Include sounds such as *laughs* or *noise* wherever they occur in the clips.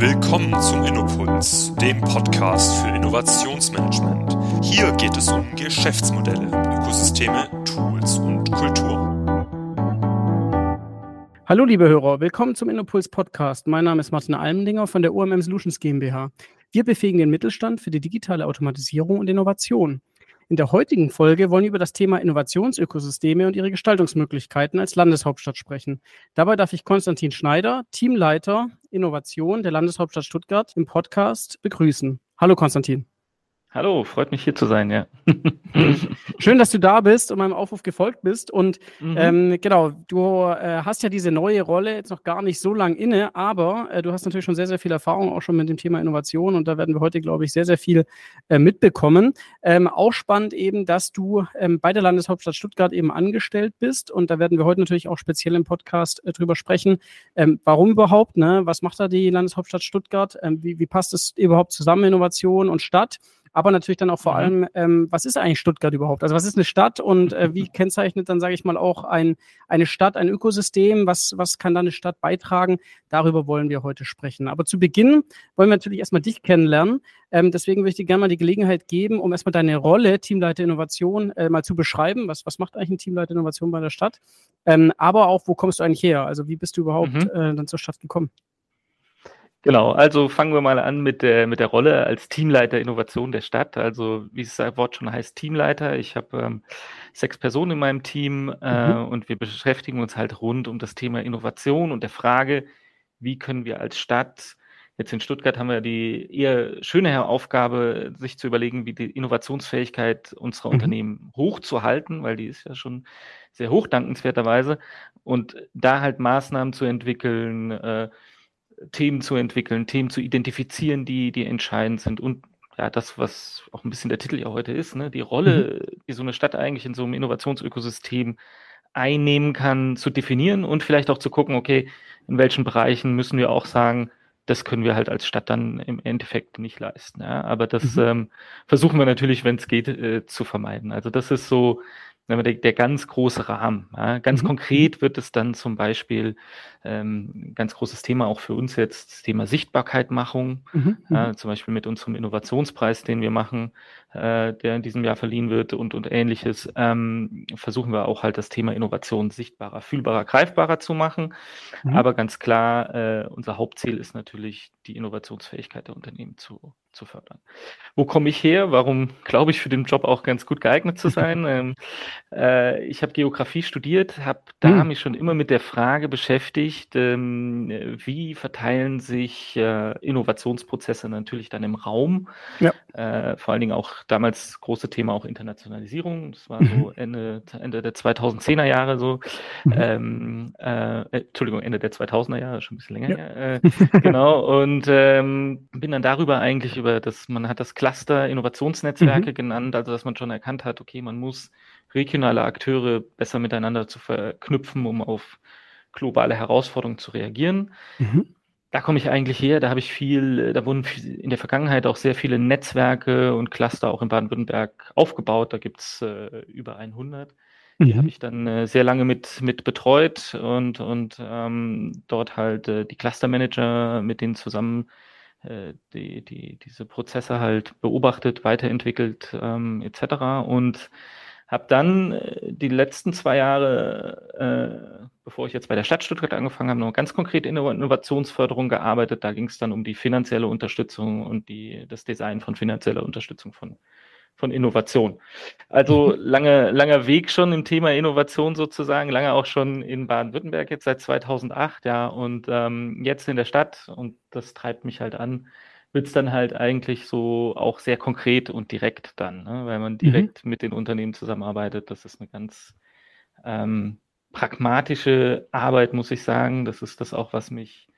Willkommen zum Innopuls, dem Podcast für Innovationsmanagement. Hier geht es um Geschäftsmodelle, Ökosysteme, Tools und Kultur. Hallo liebe Hörer, willkommen zum Innopuls Podcast. Mein Name ist Martin Almendinger von der UMM Solutions GmbH. Wir befähigen den Mittelstand für die digitale Automatisierung und Innovation. In der heutigen Folge wollen wir über das Thema Innovationsökosysteme und ihre Gestaltungsmöglichkeiten als Landeshauptstadt sprechen. Dabei darf ich Konstantin Schneider, Teamleiter Innovation der Landeshauptstadt Stuttgart, im Podcast begrüßen. Hallo Konstantin. Hallo, freut mich hier zu sein, ja. *laughs* Schön, dass du da bist und meinem Aufruf gefolgt bist. Und mhm. ähm, genau, du äh, hast ja diese neue Rolle jetzt noch gar nicht so lang inne, aber äh, du hast natürlich schon sehr, sehr viel Erfahrung auch schon mit dem Thema Innovation und da werden wir heute, glaube ich, sehr, sehr viel äh, mitbekommen. Ähm, auch spannend eben, dass du ähm, bei der Landeshauptstadt Stuttgart eben angestellt bist und da werden wir heute natürlich auch speziell im Podcast äh, drüber sprechen. Ähm, warum überhaupt? Ne? Was macht da die Landeshauptstadt Stuttgart? Ähm, wie, wie passt es überhaupt zusammen, Innovation und Stadt? Aber natürlich dann auch vor mhm. allem, ähm, was ist eigentlich Stuttgart überhaupt? Also was ist eine Stadt und äh, *laughs* wie kennzeichnet dann, sage ich mal, auch ein, eine Stadt, ein Ökosystem? Was, was kann da eine Stadt beitragen? Darüber wollen wir heute sprechen. Aber zu Beginn wollen wir natürlich erstmal dich kennenlernen. Ähm, deswegen würde ich dir gerne mal die Gelegenheit geben, um erstmal deine Rolle, Teamleiter Innovation, äh, mal zu beschreiben. Was, was macht eigentlich ein Teamleiter Innovation bei der Stadt? Ähm, aber auch, wo kommst du eigentlich her? Also wie bist du überhaupt mhm. äh, dann zur Stadt gekommen? Genau, also fangen wir mal an mit der, mit der Rolle als Teamleiter Innovation der Stadt. Also wie es das Wort schon heißt, Teamleiter. Ich habe ähm, sechs Personen in meinem Team äh, mhm. und wir beschäftigen uns halt rund um das Thema Innovation und der Frage, wie können wir als Stadt, jetzt in Stuttgart haben wir die eher schöne Aufgabe, sich zu überlegen, wie die Innovationsfähigkeit unserer mhm. Unternehmen hochzuhalten, weil die ist ja schon sehr hoch, dankenswerterweise. Und da halt Maßnahmen zu entwickeln, äh, Themen zu entwickeln, Themen zu identifizieren, die, die entscheidend sind und ja, das, was auch ein bisschen der Titel ja heute ist, ne, die Rolle, mhm. die so eine Stadt eigentlich in so einem Innovationsökosystem einnehmen kann, zu definieren und vielleicht auch zu gucken, okay, in welchen Bereichen müssen wir auch sagen, das können wir halt als Stadt dann im Endeffekt nicht leisten. Ja? Aber das mhm. ähm, versuchen wir natürlich, wenn es geht, äh, zu vermeiden. Also das ist so der, der ganz große Rahmen. Ja. Ganz mhm. konkret wird es dann zum Beispiel ähm, ganz großes Thema auch für uns jetzt, das Thema Sichtbarkeitmachung, mhm. ja, zum Beispiel mit unserem Innovationspreis, den wir machen, äh, der in diesem Jahr verliehen wird und, und ähnliches, ähm, versuchen wir auch halt das Thema Innovation sichtbarer, fühlbarer, greifbarer zu machen. Mhm. Aber ganz klar, äh, unser Hauptziel ist natürlich, die Innovationsfähigkeit der Unternehmen zu, zu fördern. Wo komme ich her? Warum glaube ich für den Job auch ganz gut geeignet zu sein? *laughs* ähm, äh, ich habe Geografie studiert, habe da mhm. mich schon immer mit der Frage beschäftigt, ähm, wie verteilen sich äh, Innovationsprozesse natürlich dann im Raum. Ja. Äh, vor allen Dingen auch damals große Thema auch Internationalisierung. Das war mhm. so Ende, Ende der 2010er Jahre so. Mhm. Ähm, äh, Entschuldigung, Ende der 2000er Jahre, schon ein bisschen länger ja. her. Äh, genau. Und ähm, bin dann darüber eigentlich über das, man hat das Cluster Innovationsnetzwerke mhm. genannt, also dass man schon erkannt hat, okay, man muss regionale Akteure besser miteinander zu verknüpfen, um auf globale Herausforderungen zu reagieren. Mhm. Da komme ich eigentlich her, da habe ich viel, da wurden in der Vergangenheit auch sehr viele Netzwerke und Cluster auch in Baden-Württemberg aufgebaut. Da gibt es äh, über 100. Die mhm. habe ich dann äh, sehr lange mit, mit betreut und, und ähm, dort halt äh, die Clustermanager mit denen zusammen äh, die, die, diese Prozesse halt beobachtet, weiterentwickelt ähm, etc. Und habe dann äh, die letzten zwei Jahre, äh, bevor ich jetzt bei der Stadt Stuttgart angefangen habe, noch ganz konkret in der Innovationsförderung gearbeitet. Da ging es dann um die finanzielle Unterstützung und die, das Design von finanzieller Unterstützung von von Innovation. Also mhm. lange, langer Weg schon im Thema Innovation sozusagen, lange auch schon in Baden-Württemberg jetzt seit 2008, ja, und ähm, jetzt in der Stadt und das treibt mich halt an, wird es dann halt eigentlich so auch sehr konkret und direkt dann, ne? weil man mhm. direkt mhm. mit den Unternehmen zusammenarbeitet. Das ist eine ganz ähm, pragmatische Arbeit, muss ich sagen. Das ist das auch, was mich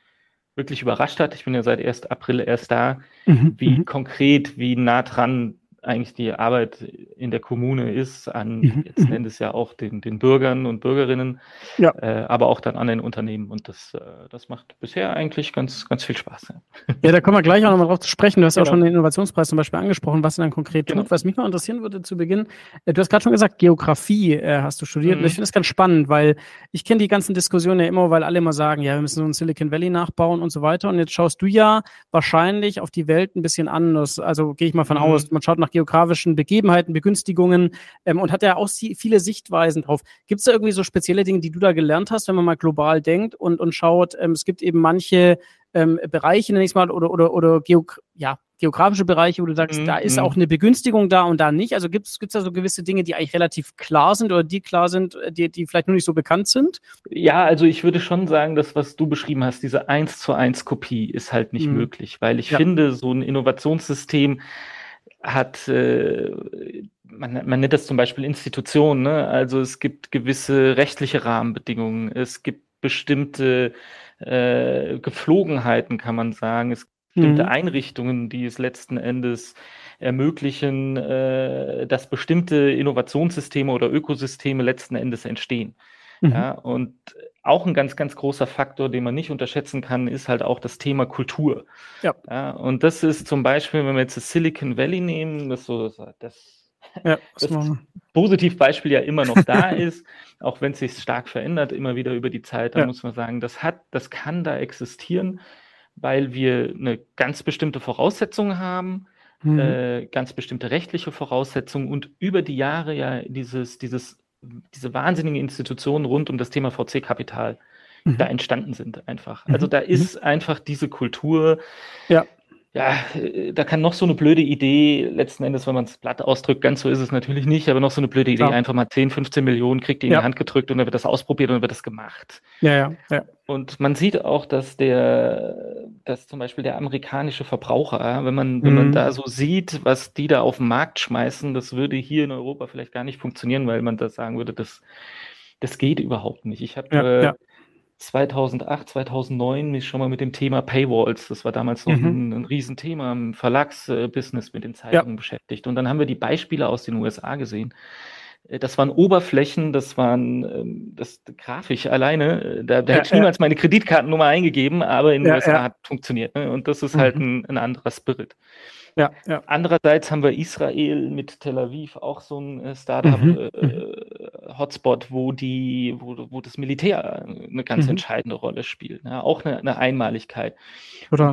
wirklich überrascht hat. Ich bin ja seit 1. April erst da, mhm. wie mhm. konkret, wie nah dran eigentlich die Arbeit in der Kommune ist, an mhm. mhm. Endes ja auch den, den Bürgern und Bürgerinnen, ja. äh, aber auch dann an den Unternehmen. Und das, äh, das macht bisher eigentlich ganz, ganz viel Spaß. Ja, ja da kommen wir gleich auch nochmal drauf zu sprechen. Du hast ja genau. auch schon den Innovationspreis zum Beispiel angesprochen, was er dann konkret genau. tut. Was mich noch interessieren würde zu Beginn, äh, du hast gerade schon gesagt, Geografie äh, hast du studiert. Mhm. Und ich finde das ganz spannend, weil ich kenne die ganzen Diskussionen ja immer, weil alle immer sagen, ja, wir müssen so ein Silicon Valley nachbauen und so weiter. Und jetzt schaust du ja wahrscheinlich auf die Welt ein bisschen anders. Also gehe ich mal von mhm. aus. Man schaut nach geografischen Begebenheiten, Begünstigungen ähm, und hat ja auch viele Sichtweisen drauf. Gibt es da irgendwie so spezielle Dinge, die du da gelernt hast, wenn man mal global denkt und, und schaut, ähm, es gibt eben manche ähm, Bereiche, nenne ich mal, oder, oder, oder Geog ja, geografische Bereiche, wo du sagst, mhm. da ist mhm. auch eine Begünstigung da und da nicht? Also gibt es da so gewisse Dinge, die eigentlich relativ klar sind oder die klar sind, äh, die, die vielleicht nur nicht so bekannt sind? Ja, also ich würde schon sagen, dass was du beschrieben hast, diese 1 zu 1 Kopie ist halt nicht mhm. möglich, weil ich ja. finde, so ein Innovationssystem hat, äh, man, man nennt das zum Beispiel Institutionen, ne? also es gibt gewisse rechtliche Rahmenbedingungen, es gibt bestimmte äh, Geflogenheiten, kann man sagen. Es bestimmte mhm. Einrichtungen, die es letzten Endes ermöglichen, äh, dass bestimmte Innovationssysteme oder Ökosysteme letzten Endes entstehen. Mhm. Ja, und auch ein ganz, ganz großer Faktor, den man nicht unterschätzen kann, ist halt auch das Thema Kultur. Ja. ja und das ist zum Beispiel, wenn wir jetzt das Silicon Valley nehmen, das so das, ja, *laughs* das Positivbeispiel ja immer noch *laughs* da ist, auch wenn es sich stark verändert, immer wieder über die Zeit, da ja. muss man sagen, das hat, das kann da existieren weil wir eine ganz bestimmte Voraussetzung haben, mhm. äh, ganz bestimmte rechtliche Voraussetzungen und über die Jahre ja dieses, dieses, diese wahnsinnigen Institutionen rund um das Thema VC-Kapital mhm. da entstanden sind einfach. Also mhm. da ist mhm. einfach diese Kultur, ja ja, äh, da kann noch so eine blöde Idee, letzten Endes, wenn man es platt ausdrückt, ganz so ist es natürlich nicht, aber noch so eine blöde Idee, ja. einfach mal 10, 15 Millionen kriegt die in ja. die Hand gedrückt und dann wird das ausprobiert und dann wird das gemacht. Ja, ja, ja. Und man sieht auch, dass der, dass zum Beispiel der amerikanische Verbraucher, wenn man, wenn man mhm. da so sieht, was die da auf den Markt schmeißen, das würde hier in Europa vielleicht gar nicht funktionieren, weil man das sagen würde, das, das geht überhaupt nicht. Ich habe ja, äh. 2008, 2009 mich schon mal mit dem Thema Paywalls, das war damals noch mhm. ein, ein Riesenthema im Verlagsbusiness mit den Zeitungen ja. beschäftigt. Und dann haben wir die Beispiele aus den USA gesehen. Äh, das waren Oberflächen, das waren ähm, das grafisch alleine. Äh, da, da ja, hätte ich niemals ja. meine Kreditkartennummer eingegeben, aber in den USA hat funktioniert. Ne? Und das ist halt mhm. ein, ein anderer Spirit. Ja, ja. Andererseits haben wir Israel mit Tel Aviv auch so ein äh, Startup-Hotspot, mhm. äh, wo die, wo, wo das Militär eine ganz mhm. entscheidende Rolle spielt. Ja, auch eine, eine Einmaligkeit.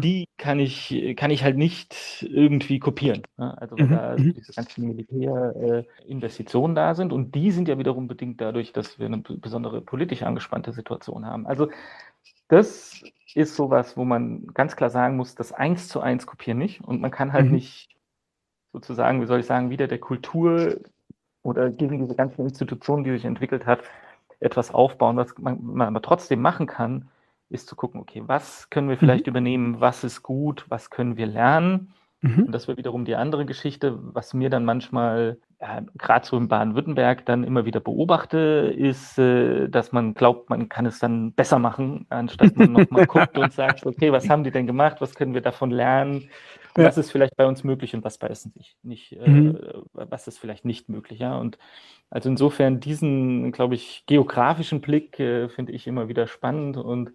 Die kann ich, kann ich halt nicht irgendwie kopieren. Ja, also mhm. da mhm. diese ganzen Militärinvestitionen äh, da sind und die sind ja wiederum bedingt dadurch, dass wir eine besondere politisch angespannte Situation haben. Also das ist sowas, wo man ganz klar sagen muss, das eins zu eins kopieren nicht. Und man kann halt mhm. nicht sozusagen, wie soll ich sagen, wieder der Kultur oder gegen diese ganzen Institutionen, die sich entwickelt hat, etwas aufbauen. Was man, man aber trotzdem machen kann, ist zu gucken, okay, was können wir vielleicht mhm. übernehmen, was ist gut, was können wir lernen Mhm. Und das wäre wiederum die andere Geschichte, was mir dann manchmal, ja, gerade so in Baden-Württemberg, dann immer wieder beobachte, ist, äh, dass man glaubt, man kann es dann besser machen, anstatt man nochmal *laughs* guckt und sagt, okay, was haben die denn gemacht, was können wir davon lernen, ja. was ist vielleicht bei uns möglich und was bei uns nicht, nicht äh, mhm. äh, was ist vielleicht nicht möglich, ja. Und also insofern diesen, glaube ich, geografischen Blick äh, finde ich immer wieder spannend und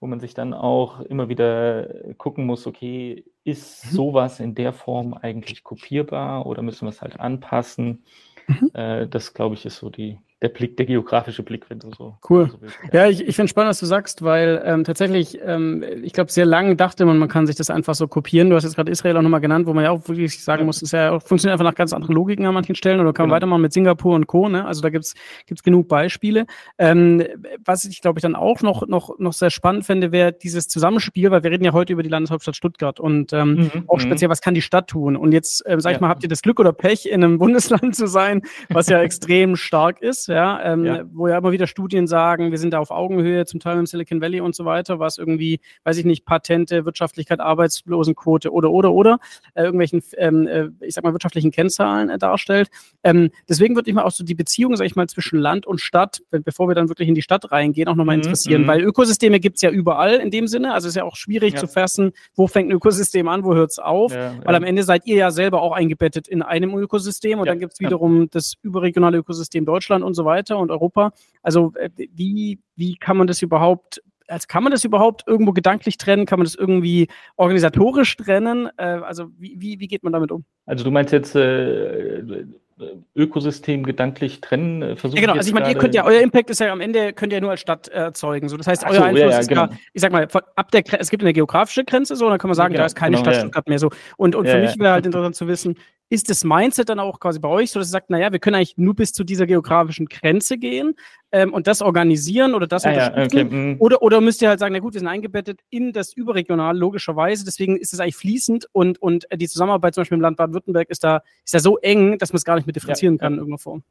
wo man sich dann auch immer wieder gucken muss, okay, ist mhm. sowas in der Form eigentlich kopierbar oder müssen wir es halt anpassen? Mhm. Äh, das, glaube ich, ist so die, der Blick, der geografische Blick, wenn du so. Cool. So ja. ich, ich finde spannend, was du sagst, weil ähm, tatsächlich, ähm, ich glaube, sehr lange dachte man, man kann sich das einfach so kopieren. Du hast jetzt gerade Israel auch nochmal genannt, wo man ja auch wirklich sagen ja. muss, ist ja funktioniert einfach nach ganz anderen Logiken an manchen Stellen oder kann genau. man weitermachen mit Singapur und Co. Ne? Also da gibt's gibt's genug Beispiele. Ähm, was ich, glaube ich, dann auch noch, noch, noch sehr spannend fände, wäre dieses Zusammenspiel, weil wir reden ja heute über die Landeshauptstadt Stuttgart und ähm, mhm. auch mhm. speziell, was kann die Stadt tun? Und jetzt, äh, sag ich ja. mal, habt ihr das Glück oder Pech, in einem *laughs* Bundesland zu sein, was ja *laughs* extrem stark ist ja, ähm, ja, wo ja immer wieder Studien sagen, wir sind da auf Augenhöhe, zum Teil im Silicon Valley und so weiter, was irgendwie, weiß ich nicht, Patente, Wirtschaftlichkeit, Arbeitslosenquote oder, oder, oder, äh, irgendwelchen, ähm, äh, ich sag mal, wirtschaftlichen Kennzahlen äh, darstellt. Ähm, deswegen würde ich mal auch so die Beziehung, sag ich mal, zwischen Land und Stadt, bevor wir dann wirklich in die Stadt reingehen, auch nochmal mhm, interessieren, mhm. weil Ökosysteme gibt es ja überall in dem Sinne, also es ist ja auch schwierig ja. zu fassen, wo fängt ein Ökosystem an, wo hört es auf, ja, weil am Ende seid ihr ja selber auch eingebettet in einem Ökosystem und dann gibt es wiederum das überregionale Ökosystem Deutschland und so weiter und Europa. Also äh, wie, wie kann man das überhaupt also kann man das überhaupt irgendwo gedanklich trennen? Kann man das irgendwie organisatorisch trennen? Äh, also wie, wie, wie geht man damit um? Also du meinst jetzt äh, Ökosystem gedanklich trennen? Äh, versuchen ja, genau, also ich meine, ihr könnt ja, euer Impact ist ja am Ende, könnt ihr nur als Stadt erzeugen. So, das heißt, Ach euer so, Einfluss ja, ja, ist genau. ja, ich sag mal, ab der, es gibt eine geografische Grenze, so, dann kann man sagen, genau, da ist keine genau, Stadt Stuttgart mehr so. Und, und für mich wäre halt interessant zu wissen, ist das Mindset dann auch quasi bei euch so, dass ihr sagt, naja, wir können eigentlich nur bis zu dieser geografischen Grenze gehen ähm, und das organisieren oder das ah, unterstützen? Ja, okay. Mhm. oder, oder müsst ihr halt sagen, na gut, wir sind eingebettet in das Überregional, logischerweise, deswegen ist es eigentlich fließend und, und die Zusammenarbeit zum Beispiel im Land Baden-Württemberg ist da, ist da so eng, dass man es gar nicht mehr differenzieren ja, kann in irgendeiner Form.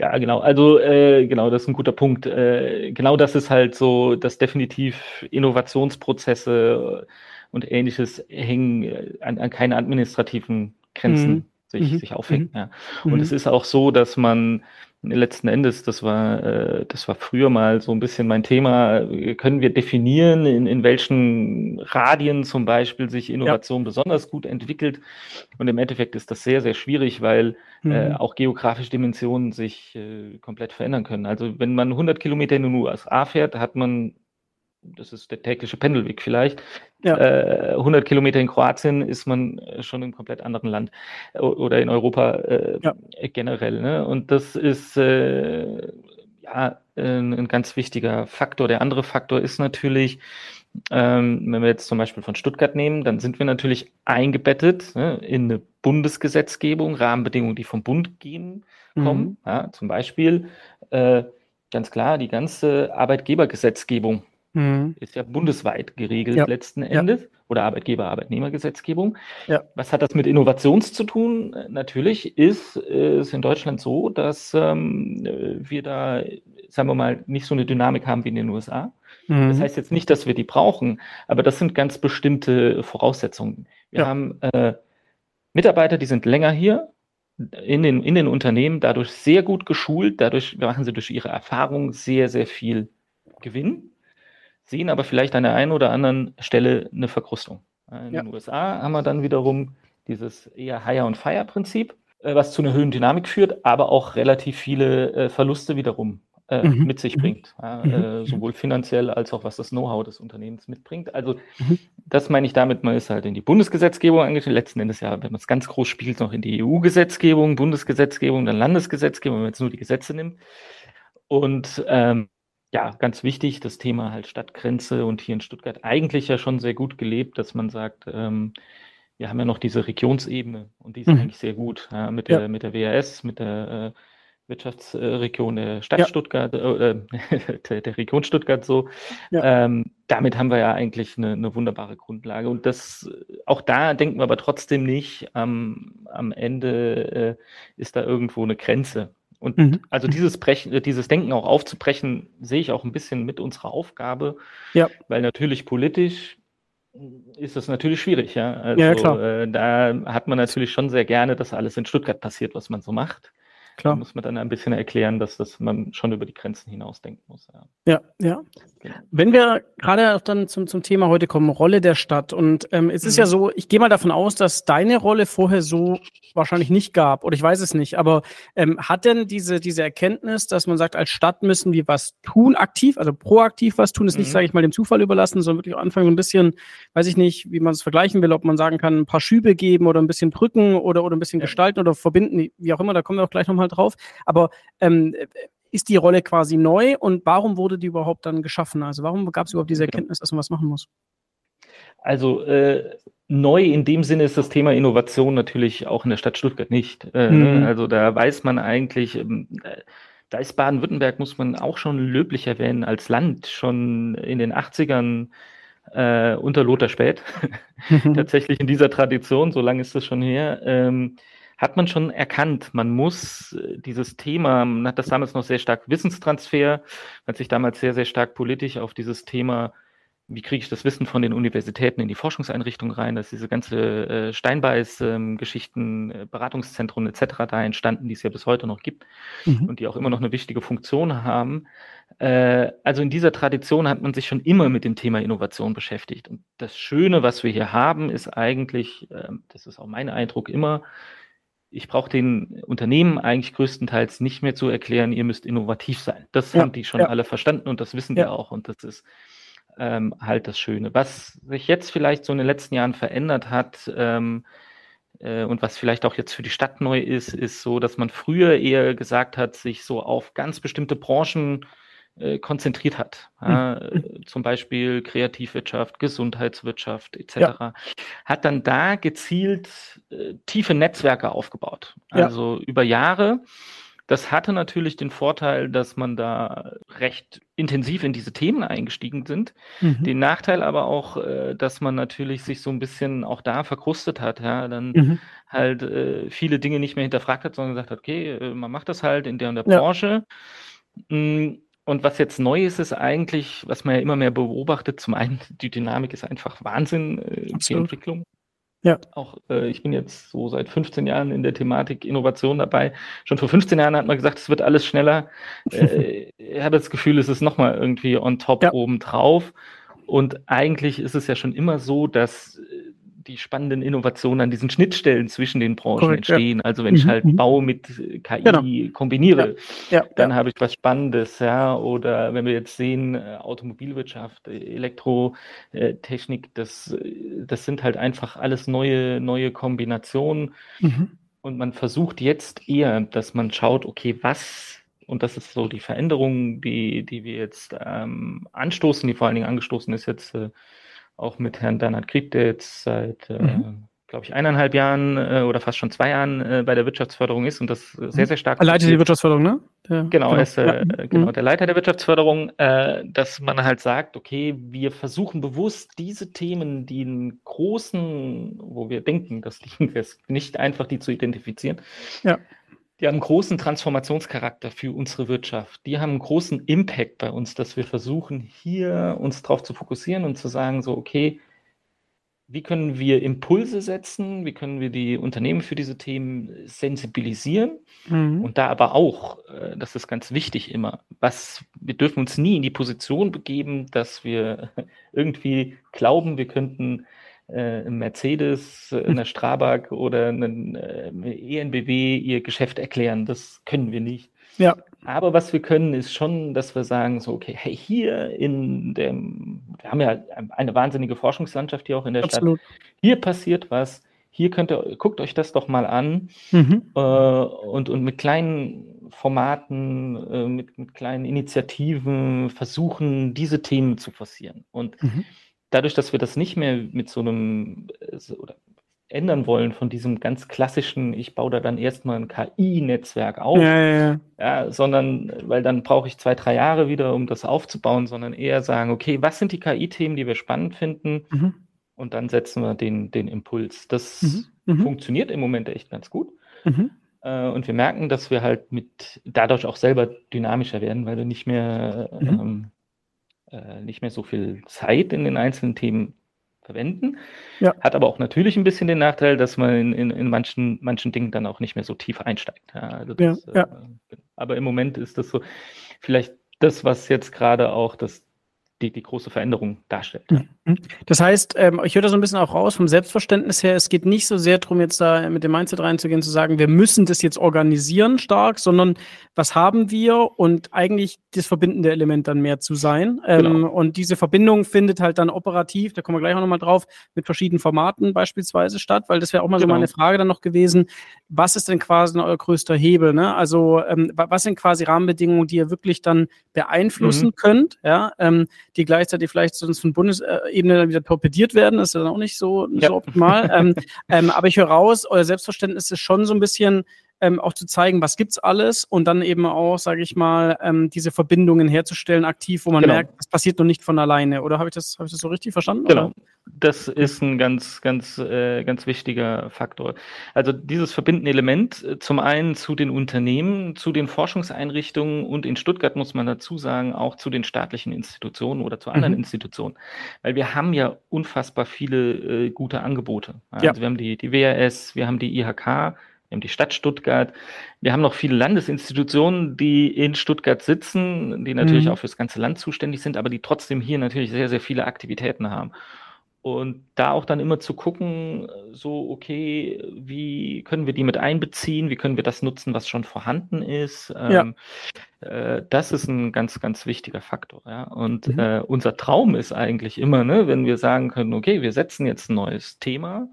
Ja, genau. Also äh, genau, das ist ein guter Punkt. Äh, genau das ist halt so, dass definitiv Innovationsprozesse und ähnliches hängen äh, an, an keine administrativen Grenzen mhm. sich, mhm. sich aufhängt. Mhm. Ja. Und mhm. es ist auch so, dass man letzten Endes, das war, äh, das war früher mal so ein bisschen mein Thema, können wir definieren, in, in welchen Radien zum Beispiel sich Innovation ja. besonders gut entwickelt. Und im Endeffekt ist das sehr, sehr schwierig, weil äh, mhm. auch geografische Dimensionen sich äh, komplett verändern können. Also wenn man 100 Kilometer in den USA fährt, hat man das ist der tägliche Pendelweg vielleicht. Ja. Äh, 100 Kilometer in Kroatien ist man äh, schon im komplett anderen Land oder in Europa äh, ja. generell. Ne? Und das ist äh, ja ein, ein, ganz wichtiger Faktor. Der andere Faktor ist natürlich, ähm, wenn wir jetzt zum Beispiel von Stuttgart nehmen, dann sind wir natürlich eingebettet ne, in eine Bundesgesetzgebung, Rahmenbedingungen, die vom Bund gehen, kommen. Mhm. Ja, zum Beispiel äh, ganz klar die ganze Arbeitgebergesetzgebung Mhm. Ist ja bundesweit geregelt ja. letzten Endes. Ja. Oder Arbeitgeber-Arbeitnehmergesetzgebung. Ja. Was hat das mit Innovations zu tun? Natürlich ist es in Deutschland so, dass ähm, wir da, sagen wir mal, nicht so eine Dynamik haben wie in den USA. Mhm. Das heißt jetzt nicht, dass wir die brauchen, aber das sind ganz bestimmte Voraussetzungen. Wir haben äh, Mitarbeiter, die sind länger hier, in den, in den Unternehmen dadurch sehr gut geschult, dadurch machen sie durch ihre Erfahrung sehr, sehr viel Gewinn sehen aber vielleicht an der einen oder anderen Stelle eine Verkrustung. In ja. den USA haben wir dann wiederum dieses eher Hire- und Fire-Prinzip, äh, was zu einer höheren Dynamik führt, aber auch relativ viele äh, Verluste wiederum äh, mhm. mit sich mhm. bringt. Mhm. Sowohl finanziell als auch was das Know-how des Unternehmens mitbringt. Also mhm. das meine ich damit, man ist halt in die Bundesgesetzgebung angestellt, letzten Endes ja, wenn man es ganz groß spielt, noch in die EU-Gesetzgebung, Bundesgesetzgebung, dann Landesgesetzgebung, wenn man jetzt nur die Gesetze nimmt. Und ähm, ja, ganz wichtig, das Thema halt Stadtgrenze und hier in Stuttgart eigentlich ja schon sehr gut gelebt, dass man sagt, ähm, wir haben ja noch diese Regionsebene und die ist mhm. eigentlich sehr gut ja, mit, der, ja. mit der WRS, mit der äh, Wirtschaftsregion der Stadt ja. Stuttgart, äh, *laughs* der, der, Region Stuttgart so. Ähm, damit haben wir ja eigentlich eine, eine, wunderbare Grundlage. Und das, auch da denken wir aber trotzdem nicht, ähm, am Ende äh, ist da irgendwo eine Grenze. Und mhm. also dieses Brechen, äh, dieses Denken auch aufzubrechen, sehe ich auch ein bisschen mit unserer Aufgabe. Ja. Weil natürlich politisch ist das natürlich schwierig, ja. Also, ja, klar. Äh, da hat man natürlich schon sehr gerne, dass alles in Stuttgart passiert, was man so macht. Klar. Da muss man dann ein bisschen erklären, dass das man schon über die Grenzen hinaus denken muss. Ja, ja. ja. Genau. Wenn wir gerade dann zum, zum Thema heute kommen, Rolle der Stadt. Und ähm, es mhm. ist ja mhm. so, ich gehe mal davon aus, dass deine Rolle vorher so wahrscheinlich nicht gab. Oder ich weiß es nicht. Aber ähm, hat denn diese, diese Erkenntnis, dass man sagt, als Stadt müssen wir was tun, aktiv, also proaktiv was tun, ist mhm. nicht, sage ich mal, dem Zufall überlassen, sondern wirklich anfangen, so ein bisschen, weiß ich nicht, wie man es vergleichen will, ob man sagen kann, ein paar Schübe geben oder ein bisschen drücken oder, oder ein bisschen ja. gestalten oder verbinden, wie auch immer, da kommen wir auch gleich nochmal drauf. Aber ähm, ist die Rolle quasi neu und warum wurde die überhaupt dann geschaffen? Also warum gab es überhaupt diese Erkenntnis, dass man was machen muss? Also äh, neu in dem Sinne ist das Thema Innovation natürlich auch in der Stadt Stuttgart nicht. Äh, mhm. Also da weiß man eigentlich, ähm, da ist Baden-Württemberg, muss man auch schon löblich erwähnen, als Land schon in den 80ern äh, unter Lothar Späth, *laughs* *laughs* tatsächlich in dieser Tradition, so lange ist das schon her, ähm, hat man schon erkannt, man muss äh, dieses Thema, man hat das damals noch sehr stark Wissenstransfer, hat sich damals sehr, sehr stark politisch auf dieses Thema wie kriege ich das Wissen von den Universitäten in die Forschungseinrichtungen rein, dass diese ganze äh, Steinbeiß-Geschichten, äh, Beratungszentren etc. da entstanden, die es ja bis heute noch gibt mhm. und die auch immer noch eine wichtige Funktion haben. Also in dieser Tradition hat man sich schon immer mit dem Thema Innovation beschäftigt. Und das Schöne, was wir hier haben, ist eigentlich, ähm, das ist auch mein Eindruck immer, ich brauche den Unternehmen eigentlich größtenteils nicht mehr zu erklären, ihr müsst innovativ sein. Das ja, haben die schon ja. alle verstanden und das wissen ja. wir auch. Und das ist ähm, halt das Schöne. Was sich jetzt vielleicht so in den letzten Jahren verändert hat ähm, äh, und was vielleicht auch jetzt für die Stadt neu ist, ist so, dass man früher eher gesagt hat, sich so auf ganz bestimmte Branchen äh, konzentriert hat. Mhm. Äh, zum Beispiel Kreativwirtschaft, Gesundheitswirtschaft etc. Ja. Hat dann da gezielt äh, tiefe Netzwerke aufgebaut. Also ja. über Jahre das hatte natürlich den Vorteil, dass man da recht intensiv in diese Themen eingestiegen sind. Mhm. Den Nachteil aber auch, äh, dass man natürlich sich so ein bisschen auch da verkrustet hat, ja, dann mhm. halt äh, viele Dinge nicht mehr hinterfragt hat, sondern gesagt hat, okay, äh, man macht das halt in der und der ja. Branche. Mm, und was jetzt neu ist, ist eigentlich, was man ja immer mehr beobachtet, zum einen, die Dynamik ist einfach Wahnsinn, äh, die Entwicklung. Ja. Auch äh, ich bin jetzt so seit 15 Jahren in der Thematik Innovation dabei. Schon vor 15 Jahren hat man gesagt, es wird alles schneller. *laughs* Äh, ich habe das Gefühl, es ist nochmal irgendwie on top ja. oben drauf. Und eigentlich ist es ja schon immer so, dass äh, die spannenden Innovationen an diesen Schnittstellen zwischen den Branchen Korrekt, entstehen. Ja. Also wenn ich mhm, halt mhm. Bau mit äh, KI genau. kombiniere, ja. Ja. dann habe ich was Spannendes, ja. Oder wenn wir jetzt sehen, äh, Automobilwirtschaft, äh, Elektrotechnik, das, das sind halt einfach alles neue, neue Kombinationen. Mhm. Und man versucht jetzt eher, dass man schaut, okay, was und das ist so die Veränderung, die, die wir jetzt ähm, anstoßen, die vor allen Dingen angestoßen ist jetzt äh, auch mit Herrn Bernhard Krieg, der jetzt seit, äh, mhm. äh, glaube ich, eineinhalb Jahren äh, oder fast schon zwei Jahren äh, bei der Wirtschaftsförderung ist und das sehr, sehr stark. Er leitet die Wirtschaftsförderung, ne? Der, genau, er ist äh, ja. Mhm. genau, der Leiter der Wirtschaftsförderung, äh, dass man halt sagt, okay, wir versuchen bewusst diese Themen, die einen großen, wo wir denken, das liegen wir nicht einfach die zu identifizieren, ja die haben einen großen Transformationscharakter für unsere Wirtschaft. Die haben einen großen Impact bei uns, dass wir versuchen, hier uns darauf zu fokussieren und zu sagen, so, okay, wie können wir Impulse setzen? Wie können wir die Unternehmen für diese Themen sensibilisieren? Mhm. Und da aber auch, äh, das ist ganz wichtig immer, was, wir dürfen uns nie in die Position begeben, dass wir *laughs* irgendwie glauben, wir könnten äh, Mercedes, äh, einer *laughs* Strabag oder einen äh, ENBW ihr Geschäft erklären. Das können wir nicht. Ja. Aber was wir können, ist schon, dass wir sagen, so, okay, hey, hier in dem, wir haben ja eine wahnsinnige Forschungslandschaft hier auch in der Absolut. Stadt. Hier passiert was. Hier könnt ihr, guckt euch das doch mal an. Mhm. Äh, und, und mit kleinen Formaten, äh, mit, mit kleinen Initiativen versuchen, diese Themen zu forcieren. Und mhm dadurch, dass wir das nicht mehr mit so einem äh, oder ändern wollen von diesem ganz klassischen, ich baue da dann erstmal ein KI-Netzwerk auf, ja, ja, ja. ja, sondern, weil dann brauche ich zwei, drei Jahre wieder, um das aufzubauen, sondern eher sagen, okay, was sind die KI-Themen, die wir spannend finden? Mhm. Und dann setzen wir den, den Impuls. Das mhm. mhm. funktioniert im Moment echt ganz gut. Mhm. Äh, und wir merken, dass wir halt mit dadurch auch selber dynamischer werden, weil wir nicht mehr mhm. ähm, äh, nicht mehr so viel Zeit in den einzelnen Themen verwenden. Ja. Hat aber auch natürlich ein bisschen den Nachteil, dass man in, in, in manchen, manchen Dingen dann auch nicht mehr so tief einsteigt. Ja, also das, ja, äh, aber im Moment ist das so, vielleicht das, was jetzt gerade auch das die, die große Veränderung darstellt. Mhm. Das heißt, ähm, ich höre da so ein bisschen auch raus vom Selbstverständnis her, es geht nicht so sehr darum, jetzt da mit dem Mindset reinzugehen, zu sagen, wir müssen das jetzt organisieren stark, sondern was haben wir und eigentlich das verbindende Element dann mehr zu sein. Ähm, genau. Und diese Verbindung findet halt dann operativ, da kommen wir gleich auch nochmal drauf, mit verschiedenen Formaten beispielsweise statt, weil das wäre auch mal genau. so meine Frage dann noch gewesen, was ist denn quasi euer größter Hebel? Ne? Also ähm, was sind quasi Rahmenbedingungen, die ihr wirklich dann beeinflussen mhm. könnt, ja? Die gleichzeitig vielleicht sonst von Bundesebene dann wieder torpediert werden. Das ist ja dann auch nicht so, ja. so optimal. ähm, ähm, aber ich höre raus, euer Selbstverständnis ist schon so ein bisschen, ähm, auch zu zeigen, was gibt's alles und dann eben auch, sage ich mal, ähm, diese Verbindungen herzustellen aktiv, wo man genau. merkt, das passiert noch nicht von alleine. Oder habe ich das, habe ich das so richtig verstanden? Genau. Oder? Das ist ein ganz, ganz, äh, ganz wichtiger Faktor. Also dieses verbindende Element äh, zum einen zu den Unternehmen, zu den Forschungseinrichtungen und in Stuttgart muss man dazu sagen, auch zu den staatlichen Institutionen oder zu anderen mhm. Institutionen. Weil wir haben ja unfassbar viele äh, gute Angebote. Also ja. wir haben die, die WRS, wir haben die IHK, wir haben die Stadt Stuttgart, wir haben noch viele Landesinstitutionen, die in Stuttgart sitzen, die natürlich mhm. auch fürs ganze Land zuständig sind, aber die trotzdem hier natürlich sehr, sehr viele Aktivitäten haben. Und da auch dann immer zu gucken, so, okay, wie können wir die mit einbeziehen? Wie können wir das nutzen, was schon vorhanden ist? Ja. Ähm, äh, das ist ein ganz, ganz wichtiger Faktor. Ja? Und mhm. äh, unser Traum ist eigentlich immer, ne, wenn wir sagen können, okay, wir setzen jetzt ein neues Thema.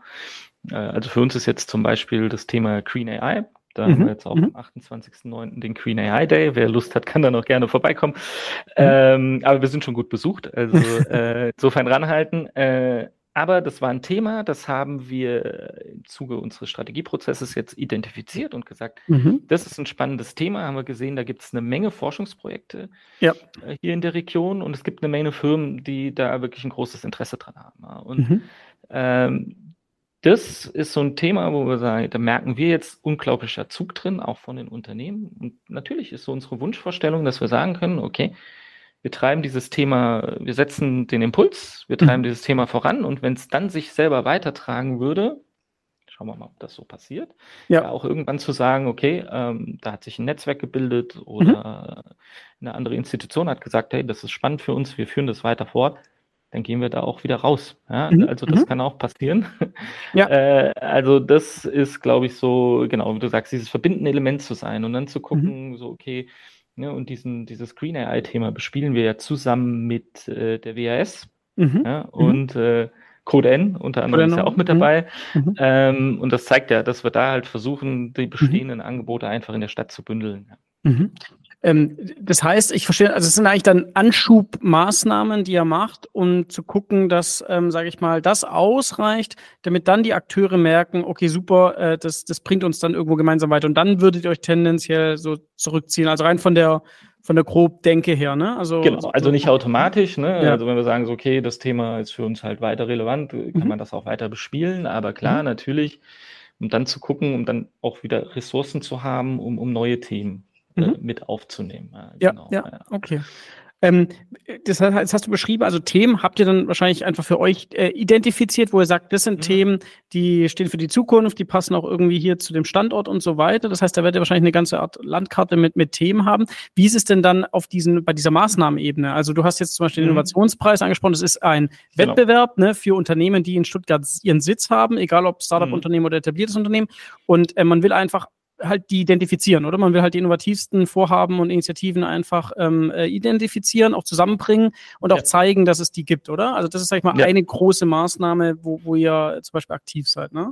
Äh, also für uns ist jetzt zum Beispiel das Thema Green AI. Da mhm. haben wir jetzt auch mhm. am 28.09. den Queen AI Day. Wer Lust hat, kann da noch gerne vorbeikommen. Mhm. Ähm, aber wir sind schon gut besucht, also *laughs* äh, insofern ranhalten. Äh, aber das war ein Thema, das haben wir im Zuge unseres Strategieprozesses jetzt identifiziert und gesagt, mhm. das ist ein spannendes Thema, haben wir gesehen, da gibt es eine Menge Forschungsprojekte ja. Äh, hier in der Region und es gibt eine Menge Firmen, die da wirklich ein großes Interesse dran haben. Und mhm. ähm, das ist so ein Thema, wo wir sagen, da merken wir jetzt unglaublicher Zug drin, auch von den Unternehmen. Und natürlich ist so unsere Wunschvorstellung, dass wir sagen können, okay, wir treiben dieses Thema, wir setzen den Impuls, wir treiben mhm. dieses Thema voran und wenn es dann sich selber weitertragen würde, schauen wir mal, ob das so passiert, ja, ja auch irgendwann zu sagen, okay, ähm, da hat sich ein Netzwerk gebildet oder mhm. eine andere Institution hat gesagt, hey, das ist spannend für uns, wir führen das weiter fort dann gehen wir da auch wieder raus. Ja? Mhm. Also das mhm. kann auch passieren. Ja. *laughs* Äh, also das ist, glaube ich, so, genau, wie du sagst, dieses verbindende Element zu sein und dann zu gucken, mhm. so, okay, ne, und diesen, dieses Green AI-Thema bespielen wir ja zusammen mit äh, der WAS mhm. ja, mhm. und äh, Code N unter anderem ist ja auch mit mhm. dabei. Ähm, und das zeigt ja, dass wir da halt versuchen, die bestehenden Angebote einfach in der Stadt zu bündeln. Ähm, das heißt, ich verstehe, also es sind eigentlich dann Anschubmaßnahmen, die er macht, um zu gucken, dass, ähm, sage ich mal, das ausreicht, damit dann die Akteure merken, okay, super, äh, das, das bringt uns dann irgendwo gemeinsam weiter. Und dann würdet ihr euch tendenziell so zurückziehen. Also rein von der von der Grobdenke her, ne? Also, genau, also nicht automatisch, ne? Ja. Also wenn wir sagen, so, okay, das Thema ist für uns halt weiter relevant, kann mhm. man das auch weiter bespielen. Aber klar, mhm. natürlich, um dann zu gucken, um dann auch wieder Ressourcen zu haben, um, um neue Themen äh, mhm. mit aufzunehmen. Ja, genau. ja, okay. Ähm, das, das, hast du beschrieben, also Themen habt ihr dann wahrscheinlich einfach für euch äh, identifiziert, wo ihr sagt, das sind mhm. Themen, die stehen für die Zukunft, die passen auch irgendwie hier zu dem Standort und so weiter. Das heißt, da werdet ihr wahrscheinlich eine ganze Art Landkarte mit, mit Themen haben. Wie ist es denn dann auf diesen, bei dieser Maßnahmenebene? Also du hast jetzt zum Beispiel den mhm. Innovationspreis angesprochen, das ist ein genau. Wettbewerb ne, für Unternehmen, die in Stuttgart ihren Sitz haben, egal ob Startup-Unternehmen mhm. oder etabliertes Unternehmen. Und äh, man will einfach halt die identifizieren, oder? Man will halt die innovativsten Vorhaben und Initiativen einfach ähm, äh, identifizieren, auch zusammenbringen und auch ja. zeigen, dass es die gibt, oder? Also das ist, sag ich mal, ja. eine große Maßnahme, wo, wo ihr zum Beispiel aktiv seid, ne?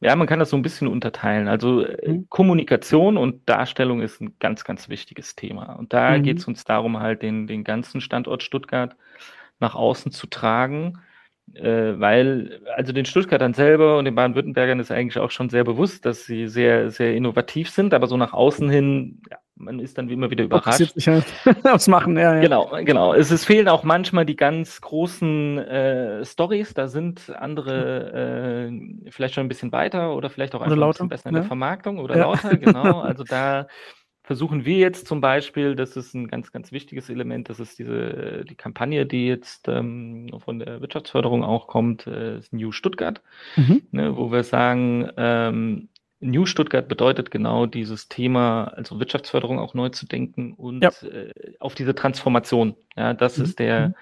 Ja, man kann das so ein bisschen unterteilen. Also äh, mhm. Kommunikation und Darstellung ist ein ganz, ganz wichtiges Thema. Und da mhm. geht es uns darum, halt den, den ganzen Standort Stuttgart nach außen zu tragen äh, weil, also den Stuttgartern selber und den Baden-Württembergern ist eigentlich auch schon sehr bewusst, dass sie sehr, sehr innovativ sind, aber so nach außen hin, ja, man ist dann wie immer wieder überrascht. Sich halt *laughs* aufs Machen, ja, ja. Genau, genau. Es, es fehlen auch manchmal die ganz großen äh, Stories, da sind andere äh, vielleicht schon ein bisschen weiter oder vielleicht auch einfach ein bisschen besser in der Vermarktung oder ja. lauter, genau. *laughs* Also da versuchen wir jetzt zum Beispiel, das ist ein ganz, ganz wichtiges Element, das ist diese, die Kampagne, die jetzt ähm, von der Wirtschaftsförderung auch kommt, äh, New Stuttgart, mhm. ne, wo wir sagen, ähm, New Stuttgart bedeutet genau dieses Thema, also Wirtschaftsförderung auch neu zu denken und ja. äh, auf diese Transformation. Ja, das mhm. ist der, mhm.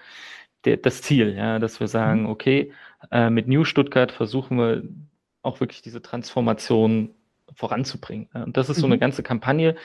der, das Ziel, ja, dass wir sagen, mhm. okay, äh, mit New Stuttgart versuchen wir auch wirklich diese Transformation voranzubringen. Und das ist so eine mhm. ganze Kampagne,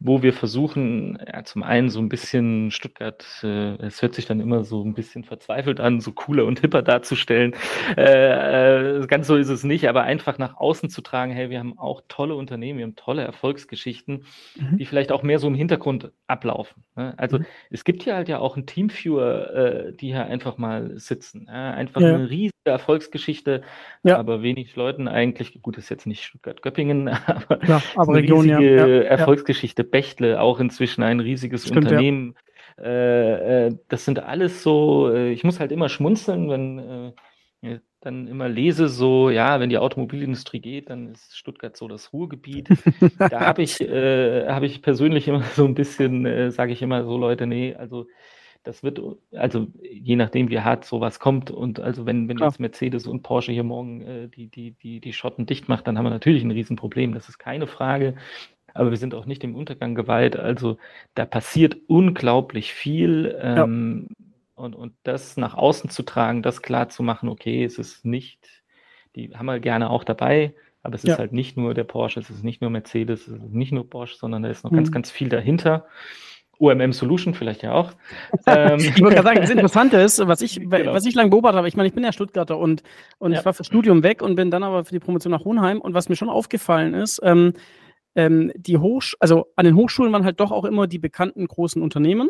wo wir versuchen, ja, zum einen so ein bisschen Stuttgart, äh, es hört sich dann immer so ein bisschen verzweifelt an, so cooler und hipper darzustellen. Äh, äh, ganz so ist es nicht, aber einfach nach außen zu tragen, hey, wir haben auch tolle Unternehmen, wir haben tolle Erfolgsgeschichten, mhm. die vielleicht auch mehr so im Hintergrund ablaufen. Ne? Also mhm. es gibt hier halt ja auch ein Teamviewer, äh, die hier einfach mal sitzen. Ja? Einfach ja. eine riesige Erfolgsgeschichte, aber wenig Leuten eigentlich, gut, ist jetzt nicht Stuttgart-Göppingen, *laughs* aber, ja, aber Region, riesige ja. Ja, Erfolgsgeschichte. Bechtle, auch inzwischen ein riesiges Stimmt, Unternehmen. Äh, äh, das sind alles so, äh, ich muss halt immer schmunzeln, wenn äh, dann immer lese, so, ja, wenn die Automobilindustrie geht, dann ist Stuttgart so das Ruhrgebiet. da habe *laughs* ich, äh, hab ich persönlich immer so ein bisschen, äh, sage ich immer so, Leute, nee, also das wird, also je nachdem, wie hart sowas kommt und also wenn, wenn jetzt Mercedes und Porsche hier morgen äh, die, die, die, die Schotten dicht macht, dann haben wir natürlich ein Riesenproblem, das ist keine Frage. Aber wir sind auch nicht dem Untergang geweiht. Also da passiert unglaublich viel. Ähm, ja und, und das nach außen zu tragen, das klar zu machen, okay, es ist nicht, die haben wir gerne auch dabei, aber es ja. ist halt nicht nur der Porsche, es ist nicht nur Mercedes, es ist nicht nur Porsche, sondern da ist noch mhm. ganz, ganz viel dahinter. UMM Solution vielleicht ja auch. ähm. *laughs* Ich wollte gerade sagen, das Interessante ist, was ich, *laughs* genau. was ich lange beobachtet habe, ich meine, ich bin ja Stuttgarter und, und ja. ich war fürs Studium weg und bin dann aber für die Promotion nach Hohenheim und was mir schon aufgefallen ist, ähm, ähm, die Hochsch also an den Hochschulen waren halt doch auch immer die bekannten großen Unternehmen.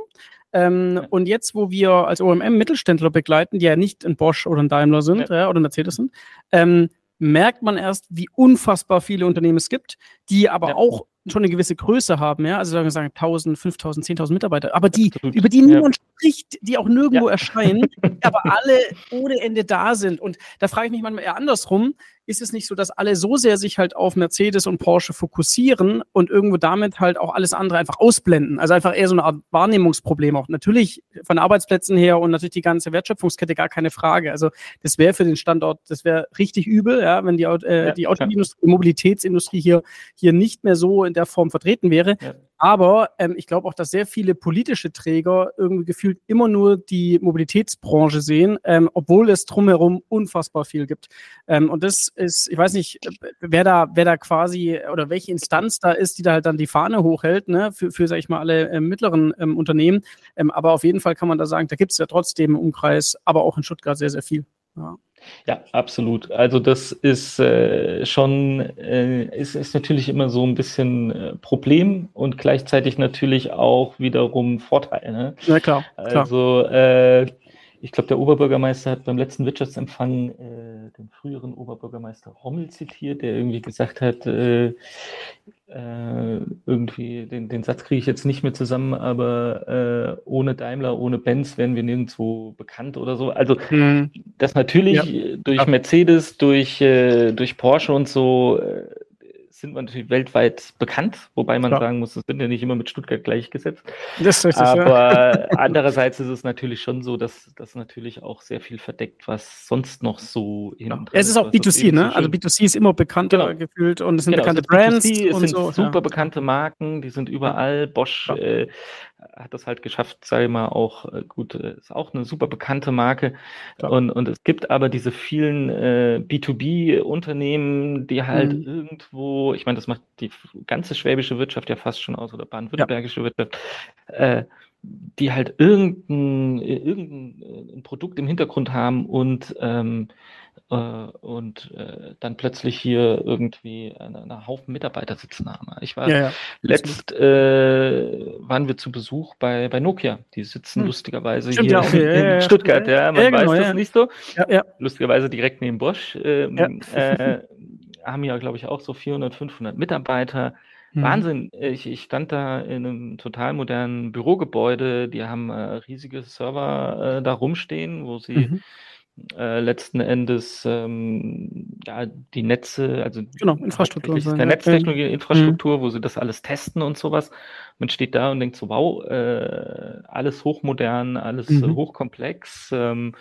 Ähm, ja. Und jetzt, wo wir als OMM Mittelständler begleiten, die ja nicht in Bosch oder in Daimler sind ja. Ja, oder Mercedes sind, ähm, merkt man erst, wie unfassbar viele Unternehmen es gibt, die aber auch schon eine gewisse Größe haben, ja, also sagen wir 1000, 5000, 10.000 Mitarbeiter, aber die, Absolut. über die niemand ja. spricht, die auch nirgendwo ja. erscheinen, aber alle ohne Ende da sind. Und da frage ich mich manchmal eher andersrum, ist es nicht so, dass alle so sehr sich halt auf Mercedes und Porsche fokussieren und irgendwo damit halt auch alles andere einfach ausblenden? Also einfach eher so eine Art Wahrnehmungsproblem auch. Natürlich von Arbeitsplätzen her und natürlich die ganze Wertschöpfungskette gar keine Frage. Also das wäre für den Standort, das wäre richtig übel, ja, wenn die, äh, die Automobilindustrie, Mobilitätsindustrie hier, hier nicht mehr so in der Form vertreten wäre. Ja. Aber ähm, ich glaube auch, dass sehr viele politische Träger irgendwie gefühlt immer nur die Mobilitätsbranche sehen, ähm, obwohl es drumherum unfassbar viel gibt. Ähm, und das ist, ich weiß nicht, wer da, wer da quasi oder welche Instanz da ist, die da halt dann die Fahne hochhält, ne, für, für sag ich mal, alle äh, mittleren ähm, Unternehmen. Ähm, aber auf jeden Fall kann man da sagen, da gibt es ja trotzdem im Umkreis, aber auch in Stuttgart sehr, sehr viel. Ja. Ja, absolut. Also das ist äh, schon, äh, ist, ist natürlich immer so ein bisschen äh, Problem und gleichzeitig natürlich auch wiederum Vorteil. Ne? Ja, klar. klar. Also äh, ich glaube, der Oberbürgermeister hat beim letzten Wirtschaftsempfang äh, den früheren Oberbürgermeister Rommel zitiert, der irgendwie gesagt hat, äh, äh, irgendwie, den, den Satz kriege ich jetzt nicht mehr zusammen, aber äh, ohne Daimler, ohne Benz wären wir nirgendwo bekannt oder so. Also hm. das natürlich ja. durch Mercedes, durch, äh, durch Porsche und so äh, sind wir natürlich weltweit bekannt, wobei man ja. sagen muss, das sind ja nicht immer mit Stuttgart gleichgesetzt. Das ist richtig, Aber ja. andererseits ist es natürlich schon so, dass das natürlich auch sehr viel verdeckt, was sonst noch so ja. Es ist auch B2C, ne? also B2C ist immer bekannter genau. gefühlt und es sind genau, bekannte Brands. B2C, es sind so, super bekannte Marken, die sind überall. Bosch äh, hat das halt geschafft, sei mal auch äh, gut, äh, ist auch eine super bekannte Marke. Und, und es gibt aber diese vielen äh, B2B-Unternehmen, die halt mhm. irgendwo, ich meine, das macht die ganze schwäbische Wirtschaft ja fast schon aus oder baden-württembergische ja. Wirtschaft, äh, die halt irgendein, irgendein Produkt im Hintergrund haben und ähm, äh, und äh, dann plötzlich hier irgendwie einen Haufen Mitarbeiter sitzen haben. Ich war ja, ja. letzt äh, waren wir zu Besuch bei, bei Nokia. Die sitzen hm. lustigerweise Stimmt, hier ja, okay. *laughs* in Stuttgart. Ja, man weiß genau, das nicht so. Lustigerweise direkt neben Bosch. Ähm, äh, haben ja, glaube ich, auch so 400, 500 Mitarbeiter. Mhm. Wahnsinn. Ich, ich stand da in einem total modernen Bürogebäude. Die haben äh, riesige Server äh, da rumstehen, wo sie mhm äh, letzten Endes ähm, ja, die Netze, also genau, Infrastruktur. Der. Netztechnologie, mhm. Infrastruktur, mhm. wo sie das alles testen und sowas. Man steht da und denkt so, wow, äh, alles hochmodern, alles mhm. hochkomplex. Ähm,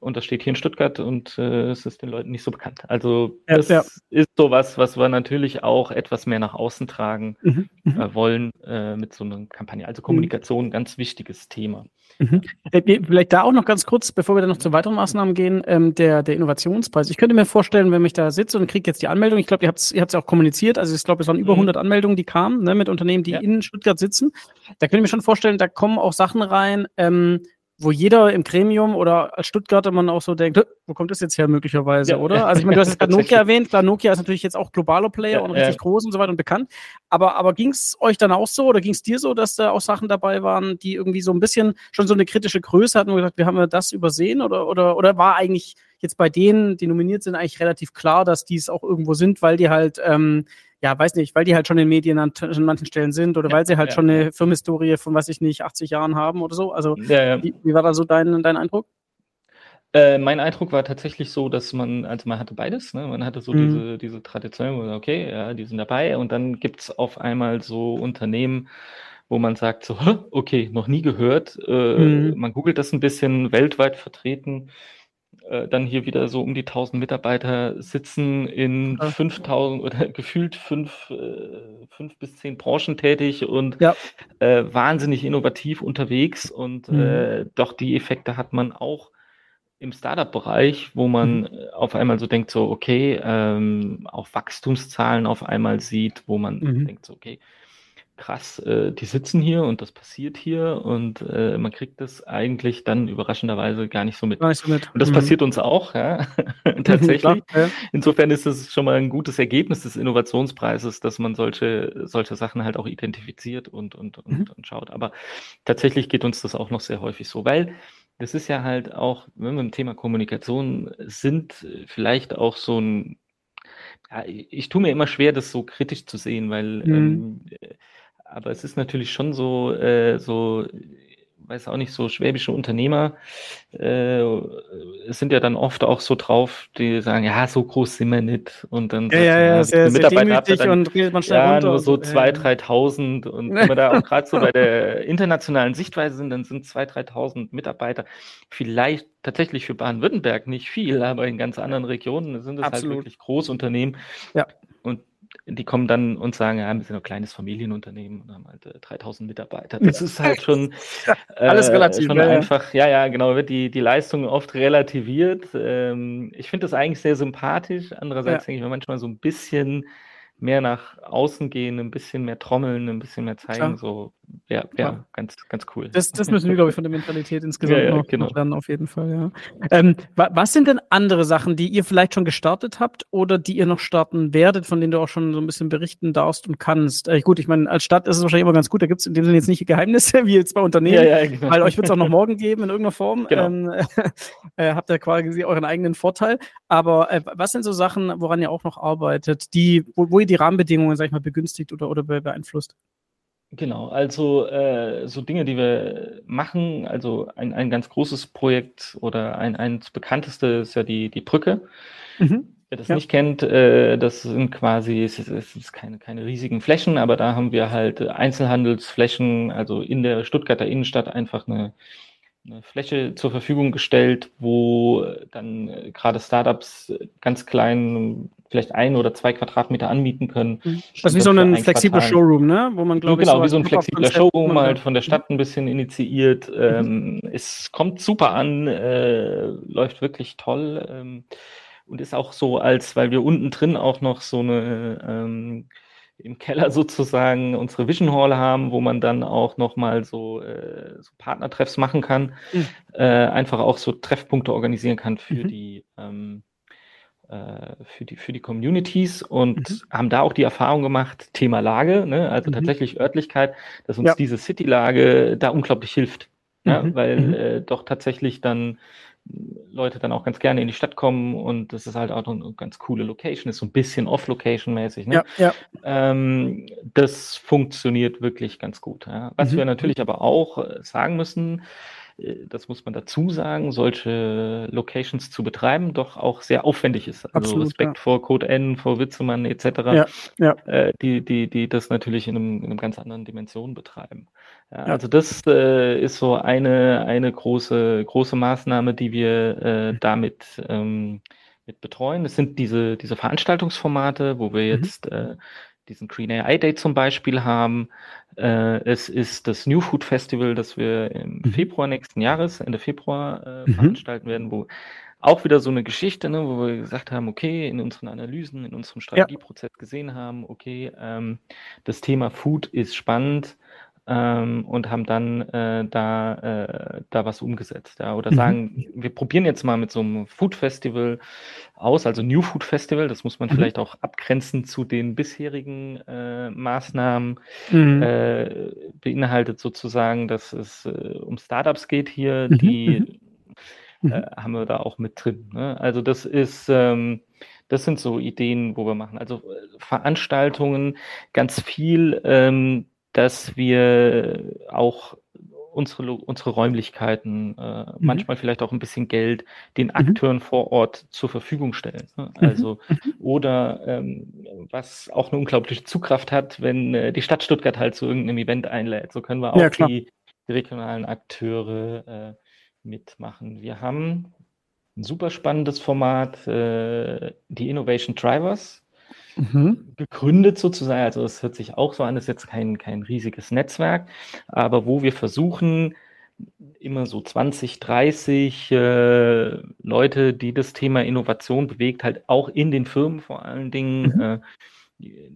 und das steht hier in Stuttgart und äh, es ist den Leuten nicht so bekannt. Also ja, das ja. ist sowas, was wir natürlich auch etwas mehr nach außen tragen mhm, mhm. äh, wollen äh, mit so einer Kampagne. Also Kommunikation, mhm. ganz wichtiges Thema. Mhm. Äh, vielleicht da auch noch ganz kurz, bevor wir dann noch zu weiteren Maßnahmen gehen, ähm, der, der Innovationspreis. Ich könnte mir vorstellen, wenn ich da sitze und kriege jetzt die Anmeldung, ich glaube, ihr habt es ihr auch kommuniziert, also ich glaube, es waren über 100 mhm. Anmeldungen, die kamen ne, mit Unternehmen, die ja. in Stuttgart sitzen. Da könnte ich mir schon vorstellen, da kommen auch Sachen rein, ähm, wo jeder im Gremium oder als Stuttgarter man auch so denkt, wo kommt das jetzt her möglicherweise, ja, oder? Also ich meine, du hast jetzt *laughs* gerade Nokia erwähnt, klar, Nokia ist natürlich jetzt auch globaler Player ja, und richtig groß und so weiter und bekannt. Aber, aber ging es euch dann auch so oder ging es dir so, dass da auch Sachen dabei waren, die irgendwie so ein bisschen schon so eine kritische Größe hatten und gesagt, wir haben ja das übersehen oder, oder, oder war eigentlich jetzt bei denen, die nominiert sind, eigentlich relativ klar, dass die es auch irgendwo sind, weil die halt ähm, ja, weiß nicht, weil die halt schon in Medien an, an manchen Stellen sind oder ja, weil sie halt ja, schon eine Firmenhistorie von, weiß ich nicht, 80 Jahren haben oder so. Also, wie, wie, war da so dein, dein Eindruck? Äh, mein Eindruck war tatsächlich so, dass man, also man hatte beides, ne? man hatte so mhm. diese, diese Tradition, okay, ja, die sind dabei und dann gibt es auf einmal so Unternehmen, wo man sagt so, okay, noch nie gehört, äh, mhm. man googelt das ein bisschen, weltweit vertreten, äh, dann hier wieder so um die 1000 Mitarbeiter sitzen in ja. 5000 oder *laughs* gefühlt fünf, äh, fünf bis zehn Branchen tätig und ja. äh, wahnsinnig innovativ unterwegs und mhm. äh, doch die Effekte hat man auch im Startup-Bereich, wo man mhm. Äh, auf einmal so denkt, so, okay, ähm, auch Wachstumszahlen auf einmal sieht, wo man mhm. denkt, so, okay, krass, äh, die sitzen hier und das passiert hier und äh, man kriegt das eigentlich dann überraschenderweise gar nicht so mit. Nicht so mit. Und das mhm. passiert uns auch, ja, *laughs* *laughs* tatsächlich. Ja. Insofern ist es schon mal ein gutes Ergebnis des Innovationspreises, dass man solche, solche Sachen halt auch identifiziert und, und, und, mhm. und schaut. Aber tatsächlich geht uns das auch noch sehr häufig so, weil das ist ja halt auch, wenn wir im Thema Kommunikation sind, vielleicht auch so ein, ja, ich tue mir immer schwer, das so kritisch zu sehen, weil, mhm. ähm, äh, aber es ist natürlich schon so, äh, so weiß auch nicht, so schwäbische Unternehmer äh, sind ja dann oft auch so drauf, die sagen, ja, so groß sind wir nicht. Und dann ja, ja, ja, sehr, Mitarbeiter sehr dann, und redet man schnell ja, runter. nur so 2.000, 3.000. Und wenn wir da auch gerade so bei der *laughs* internationalen Sichtweise sind, dann sind 2.000, 3.000 Mitarbeiter vielleicht tatsächlich für Baden-Württemberg nicht viel, aber in ganz anderen Regionen sind es halt wirklich Großunternehmen. Ja. Und die kommen dann und sagen, ja, wir sind ein kleines Familienunternehmen und haben halt äh, 3000 Mitarbeiter. Das ist halt schon, *laughs* äh, Alles relativ, schon ja, einfach, ja, ja, genau, wird die, die Leistung oft relativiert. Ähm, ich finde das eigentlich sehr sympathisch. Andererseits ja. denke ich mir manchmal so ein bisschen, mehr nach außen gehen, ein bisschen mehr trommeln, ein bisschen mehr zeigen, Klar. so wäre wär ganz, ganz cool. Das, das müssen wir, glaube ich, von der Mentalität insgesamt ja, ja, noch, genau. lernen, auf jeden Fall, ja. Ähm, was sind denn andere Sachen, die ihr vielleicht schon gestartet habt oder die ihr noch starten werdet, von denen du auch schon so ein bisschen berichten darfst und kannst? Äh, gut, ich meine, als Stadt ist es wahrscheinlich immer ganz gut, da gibt es in dem Sinne jetzt nicht Geheimnisse, *laughs* wie jetzt bei Unternehmen, ja, genau. weil euch wird es auch noch morgen geben in irgendeiner Form. Genau. Ähm, *laughs* äh, habt ihr quasi euren eigenen Vorteil. Aber äh, was sind so Sachen, woran ihr auch noch arbeitet, die, wo, wo ihr die Rahmenbedingungen, sag ich mal, begünstigt oder, oder beeinflusst? Genau, also äh, so Dinge, die wir machen, also ein, ein ganz großes Projekt oder ein, eins bekannteste ist ja die, die Brücke. Mhm. Wer das ja. nicht kennt, äh, das sind quasi, es ist, es ist keine, keine riesigen Flächen, aber da haben wir halt Einzelhandelsflächen, also in der Stuttgarter Innenstadt einfach eine eine Fläche zur Verfügung gestellt, wo dann äh, gerade Startups ganz klein vielleicht ein oder zwei Quadratmeter anmieten können. Mhm. Das ist wie so ein flexibler Quartal. Showroom, ne? Wo man, glaube genau, ich, so wie so ein flexibler Showroom halt von der Stadt ein bisschen initiiert. Mhm. Ähm, es kommt super an, äh, läuft wirklich toll ähm, und ist auch so, als weil wir unten drin auch noch so eine ähm, im Keller sozusagen unsere Vision Hall haben, wo man dann auch nochmal so, äh, so Partnertreffs machen kann, mhm. äh, einfach auch so Treffpunkte organisieren kann für mhm. die ähm, äh, für die für die Communities und mhm. haben da auch die Erfahrung gemacht, Thema Lage, ne, also mhm. tatsächlich Örtlichkeit, dass uns ja. diese City-Lage da unglaublich hilft. Ja, mhm. weil mhm. äh, doch tatsächlich dann Leute dann auch ganz gerne in die Stadt kommen und das ist halt auch eine ganz coole Location, ist so ein bisschen Off-Location-mäßig. Ne? Ja, ja. Ähm, das funktioniert wirklich ganz gut. Ja. Was mhm. wir natürlich aber auch äh, sagen müssen, das muss man dazu sagen, solche Locations zu betreiben, doch auch sehr aufwendig ist. Also Absolut, Respekt ja. vor Code N, vor Witzemann etc., ja, ja. Äh, die, die, die das natürlich in einem, in einem ganz anderen Dimension betreiben. Also das äh, ist so eine, eine große, große Maßnahme, die wir äh, damit ähm, mit betreuen. Es sind diese, diese Veranstaltungsformate, wo wir mhm. jetzt äh, diesen Green AI Day zum Beispiel haben. Äh, es ist das New Food Festival, das wir im mhm. Februar nächsten Jahres, Ende Februar äh, mhm. veranstalten werden, wo auch wieder so eine Geschichte, ne, wo wir gesagt haben, okay, in unseren Analysen, in unserem Strategieprozess ja. gesehen haben, okay, ähm, das Thema Food ist spannend ähm, und haben dann äh, da, äh, da was umgesetzt. Ja? Oder mhm. sagen, wir probieren jetzt mal mit so einem Food Festival aus, also New Food Festival, das muss man mhm. vielleicht auch abgrenzen zu den bisherigen äh, Maßnahmen, mhm. äh, beinhaltet sozusagen, dass es äh, um Startups geht hier, mhm. die mhm. äh, haben wir da auch mit drin. Ne? Also das ist ähm, Das sind so Ideen, wo wir machen. Also Veranstaltungen, ganz viel, ähm, dass wir auch unsere, unsere Räumlichkeiten, äh, mhm. manchmal vielleicht auch ein bisschen Geld den mhm. Akteuren mhm. vor Ort zur Verfügung stellen. Ne? Mhm. Also, mhm. oder ähm, was auch eine unglaubliche Zugkraft hat, wenn äh, die Stadt Stuttgart halt zu irgendeinem Event einlädt. So können wir auch ja, die, die, regionalen Akteure äh, mitmachen. Wir haben ein super spannendes Format, äh, die Innovation Drivers. Mhm. gegründet sozusagen. Also es hört sich auch so an, es ist jetzt kein, kein riesiges Netzwerk, aber wo wir versuchen, immer so 20, 30 äh, Leute, die das Thema Innovation bewegt, halt auch in den Firmen vor allen Dingen mhm. äh,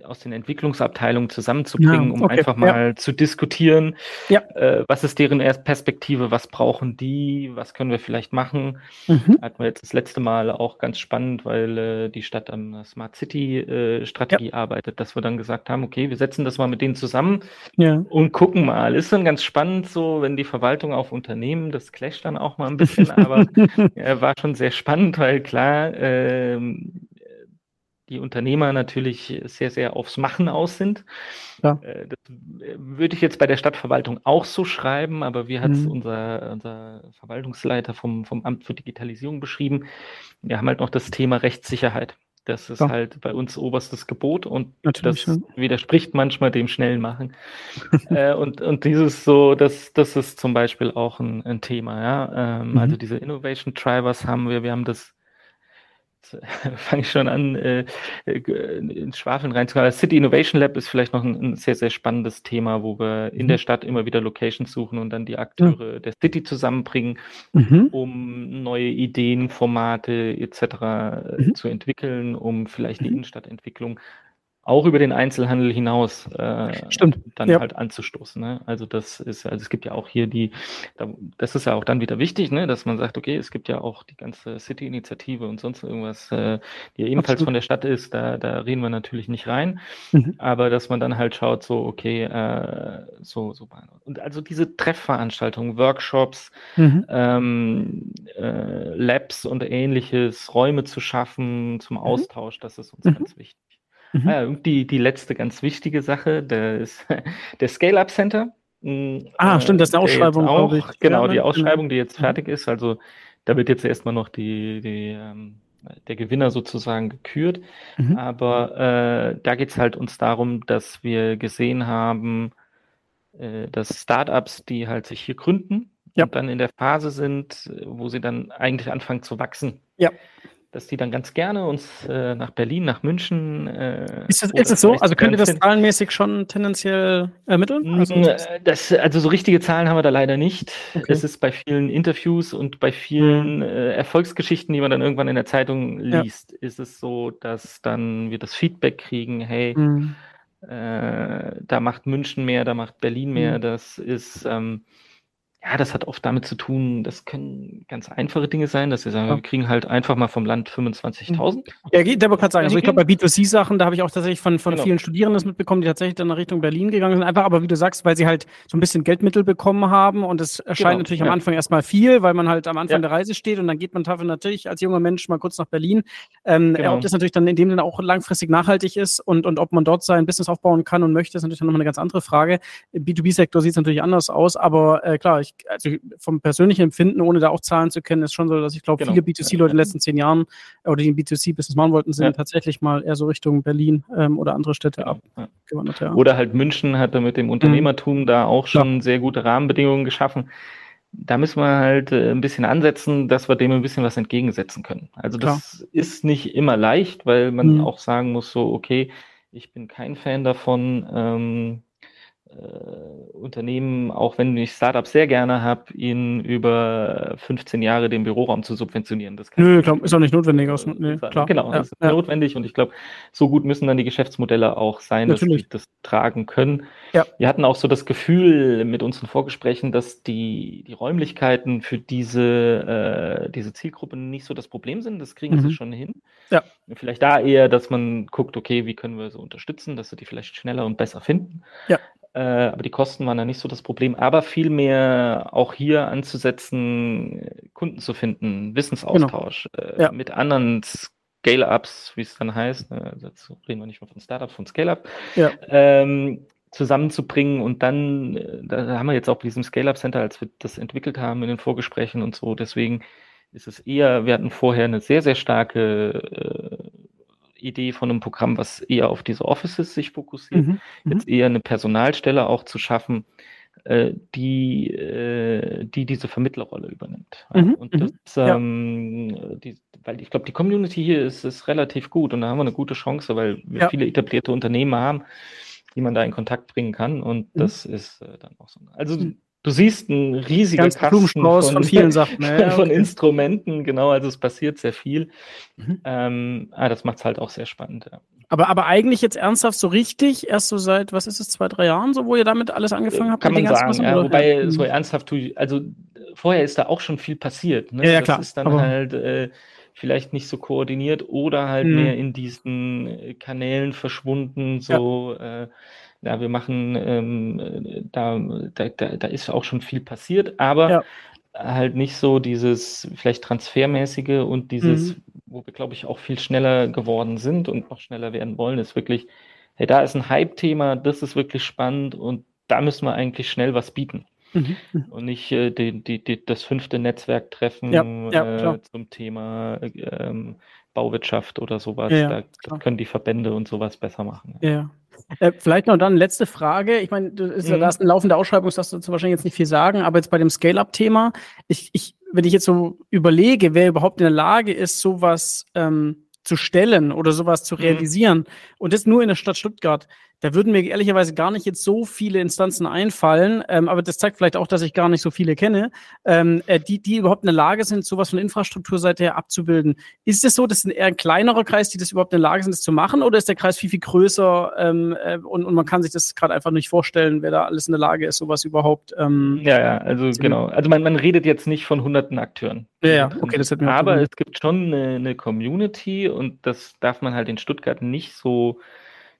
aus den Entwicklungsabteilungen zusammenzubringen, ja, okay, um einfach mal ja. zu diskutieren, ja. äh, was ist deren Perspektive, was brauchen die, was können wir vielleicht machen. Mhm. Hatten wir jetzt das letzte Mal auch ganz spannend, weil äh, die Stadt an Smart City äh, Strategie arbeitet, dass wir dann gesagt haben, okay, wir setzen das mal mit denen zusammen und gucken mal. Ist dann ganz spannend so, wenn die Verwaltung auf Unternehmen, das clasht dann auch mal ein bisschen, aber *laughs* war schon sehr spannend, weil klar, ähm, die Unternehmer natürlich sehr, sehr aufs Machen aus sind. Ja. Äh, das äh, würde ich jetzt bei der Stadtverwaltung auch so schreiben, aber wie hat es mhm. unser, unser Verwaltungsleiter vom, vom Amt für Digitalisierung beschrieben? Wir haben halt noch das Thema Rechtssicherheit. Das ist ja. halt bei uns oberstes Gebot und Natürlich, das ja. widerspricht manchmal dem schnellen Machen. *laughs* äh, und, und dieses so, das, das ist zum Beispiel auch ein, ein Thema, ja. Ähm, mhm. Also diese Innovation Drivers haben wir, wir haben das *laughs* fange ich schon an, äh, äh ins Schwafeln reinzukommen. Das City Innovation Lab ist vielleicht noch ein, ein, sehr, sehr spannendes Thema, wo wir in mhm. der Stadt immer wieder Locations suchen und dann die Akteure mhm. der City zusammenbringen, mhm. um neue Ideen, Formate etc. Äh, mhm. zu entwickeln, um vielleicht die mhm. Innenstadtentwicklung auch über den Einzelhandel hinaus äh, Stimmt. dann ja. halt anzustoßen. Ne? Also das ist, also es gibt ja auch hier die, das ist ja auch dann wieder wichtig, ne, dass man sagt, okay, es gibt ja auch die ganze City-Initiative und sonst irgendwas, äh, die ja ebenfalls Absolut. von der Stadt ist, da, da reden wir natürlich nicht rein, mhm. aber dass man dann halt schaut, so, okay, äh, so, so. Und also diese Treffveranstaltungen, Workshops, mhm. ähm, äh, Labs und ähnliches, Räume zu schaffen zum mhm. Austausch, das ist uns mhm. ganz wichtig. Mhm. Ah, und die, die letzte ganz wichtige Sache, der, ist, *laughs* der Scale-Up Center. Hm, ah, stimmt, das ist eine Ausschreibung, auch, ich. Genau, die Ausschreibung, die jetzt mhm. fertig ist. Also da wird jetzt erstmal noch die, die, ähm, der Gewinner sozusagen gekürt. Mhm. Aber äh, da geht es halt uns darum, dass wir gesehen haben, äh, dass Startups, die halt sich hier gründen ja. und dann in der Phase sind, wo sie dann eigentlich anfangen zu wachsen. Ja dass die dann ganz gerne uns äh, nach Berlin, nach München. Äh, ist, das, ist das so? Also könnt ihr das zahlenmäßig schon tendenziell ermitteln? Also, äh, das, also so richtige Zahlen haben wir da leider nicht. Okay. Es ist bei vielen Interviews und bei vielen mhm. äh, Erfolgsgeschichten, die man dann irgendwann in der Zeitung liest, ja. ist es so, dass dann wir das Feedback kriegen, hey, mhm. Äh, da macht München mehr, da macht Berlin mehr. Mhm. Das ist ähm, ja, das hat oft damit zu tun, das können ganz einfache Dinge sein, dass sie sagen, ja. wir kriegen halt einfach mal vom Land 25.000. Ja, geht aber gerade sagen. Also ich glaube, bei B2C-Sachen, da habe ich auch tatsächlich von, von genau. vielen Studierenden das mitbekommen, die tatsächlich dann Richtung Berlin gegangen sind. Einfach, aber wie du sagst, weil sie halt so ein bisschen Geldmittel bekommen haben und es erscheint genau. natürlich ja. am Anfang erstmal viel, weil man halt am Anfang ja. der Reise steht und dann geht man dafür natürlich als junger Mensch mal kurz nach Berlin. Ähm, genau. Ob das natürlich dann in dem Sinne auch langfristig nachhaltig ist und, und ob man dort sein Business aufbauen kann und möchte, ist natürlich dann nochmal eine ganz andere Frage. Im B2B-Sektor sieht es natürlich anders aus, aber äh, klar, ich, also vom persönlichen Empfinden, ohne da auch Zahlen zu kennen, ist schon so, dass ich glaube, genau. viele B2C-Leute in den letzten zehn Jahren äh, oder die ein B2C-Business machen wollten, sind ja. tatsächlich mal eher so Richtung Berlin ähm, oder andere Städte genau. abgewandert. Ja. Oder halt München hatte mit dem Unternehmertum mhm. da auch schon ja. sehr gute Rahmenbedingungen geschaffen. Da müssen wir halt äh, ein bisschen ansetzen, dass wir dem ein bisschen was entgegensetzen können. Also das Klar. ist nicht immer leicht, weil man mhm. auch sagen muss, so, okay, ich bin kein Fan davon, ähm, äh, Unternehmen, auch wenn ich Startups sehr gerne habe, ihnen über 15 Jahre den Büroraum zu subventionieren. Das Nö, glaub, ist auch nicht notwendig. Aus, nee, klar. Genau, ja, das ist ja. notwendig und ich glaube, so gut müssen dann die Geschäftsmodelle auch sein, Natürlich. dass sie das tragen können. Ja. Wir hatten auch so das Gefühl mit unseren Vorgesprächen, dass die, die Räumlichkeiten für diese, äh, diese Zielgruppe nicht so das Problem sind. Das kriegen mhm. sie schon hin. Ja. Vielleicht da eher, dass man guckt, okay, wie können wir so unterstützen, dass sie die vielleicht schneller und besser finden. Ja. Äh, aber die Kosten waren da nicht so das Problem. Aber vielmehr auch hier anzusetzen, Kunden zu finden, Wissensaustausch genau. äh, ja. mit anderen Scale-Ups, wie es dann heißt, ne, jetzt reden wir nicht mehr von Startups, von Scale-Up, ja. ähm, zusammenzubringen und dann, äh, da haben wir jetzt auch bei diesem Scale-Up Center, als wir das entwickelt haben in den Vorgesprächen und so, deswegen ist es eher, wir hatten vorher eine sehr, sehr starke äh, Idee von einem Programm, was eher auf diese Offices sich fokussiert, mhm. mhm. jetzt eher eine Personalstelle auch zu schaffen, äh, die, äh, die diese Vermittlerrolle übernimmt. Mhm. Und mhm. das, ähm, die, weil ich glaube, die Community hier ist, ist relativ gut und da haben wir eine gute Chance, weil wir ja. viele etablierte Unternehmen haben, die man da in Kontakt bringen kann und mhm. das ist äh, dann auch so. Also. Du siehst ein riesiger Ganz Kasten von, von, vielen Sachen. *laughs* Ja, von okay. Instrumenten, genau, also es passiert sehr viel. Mhm. Ähm, ah, das macht es halt auch sehr spannend. Ja. Aber, aber eigentlich jetzt ernsthaft so richtig, erst so seit, was ist es, zwei, drei Jahren, so wo ihr damit alles angefangen habt? Kann man sagen, ja, wobei ja. so ernsthaft, also vorher ist da auch schon viel passiert. Ne? Ja, ja, klar. Das ist dann aber halt äh, vielleicht nicht so koordiniert oder halt hm. mehr in diesen äh, Kanälen verschwunden, so äh, ja, wir machen, ähm, da, da, da ist auch schon viel passiert, aber ja. halt nicht so dieses vielleicht transfermäßige und dieses, mhm. wo wir, glaube ich, auch viel schneller geworden sind und noch schneller werden wollen, ist wirklich, hey, da ist ein Hype-Thema, das ist wirklich spannend und da müssen wir eigentlich schnell was bieten. Mhm. Und nicht äh, die, die, die, das fünfte Netzwerktreffen ja, ja, äh, zum Thema ähm, Bauwirtschaft oder sowas. Ja, da können die Verbände und sowas besser machen. Ja. Äh, vielleicht noch dann letzte Frage. Ich meine, du ist mhm. da ist eine laufende Ausschreibung, das darfst du wahrscheinlich jetzt nicht viel sagen, aber jetzt bei dem Scale-Up-Thema, ich, ich, wenn ich jetzt so überlege, wer überhaupt in der Lage ist, sowas ähm, zu stellen oder sowas zu mhm. realisieren, mhm. und das nur in der Stadt Stuttgart, da würden mir ehrlicherweise gar nicht jetzt so viele Instanzen einfallen, ähm, aber das zeigt vielleicht auch, dass ich gar nicht so viele kenne, ähm, äh, die, die überhaupt in der Lage sind, sowas von Infrastrukturseite her abzubilden. Ist es so, dass es eher ein kleinerer Kreis, die das überhaupt in der Lage sind, das zu machen, oder ist der Kreis viel, viel größer ähm, äh, und, und man kann sich das gerade einfach nicht vorstellen, wer da alles in der Lage ist, sowas überhaupt ähm, Ja, ja, also genau. Also man, man redet jetzt nicht von hunderten Akteuren. Ja, ja, okay, das hat mir Aber es gibt schon eine, eine Community und das darf man halt in Stuttgart nicht so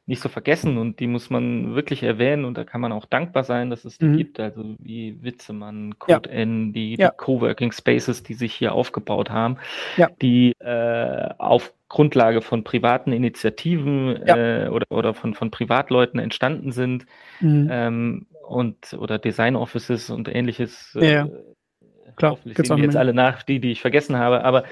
nicht so vergessen und die muss man wirklich erwähnen und da kann man auch dankbar sein, dass es die mhm. gibt, also wie Witzemann, Code ja. N, die, ja. die Coworking Spaces, die sich hier aufgebaut haben, ja. die äh, auf Grundlage von privaten Initiativen äh, oder, oder von, von Privatleuten entstanden sind mhm. ähm, und oder Design Offices und ähnliches. Äh, Klar, hoffentlich sehen jetzt alle nach, die, die ich vergessen habe, aber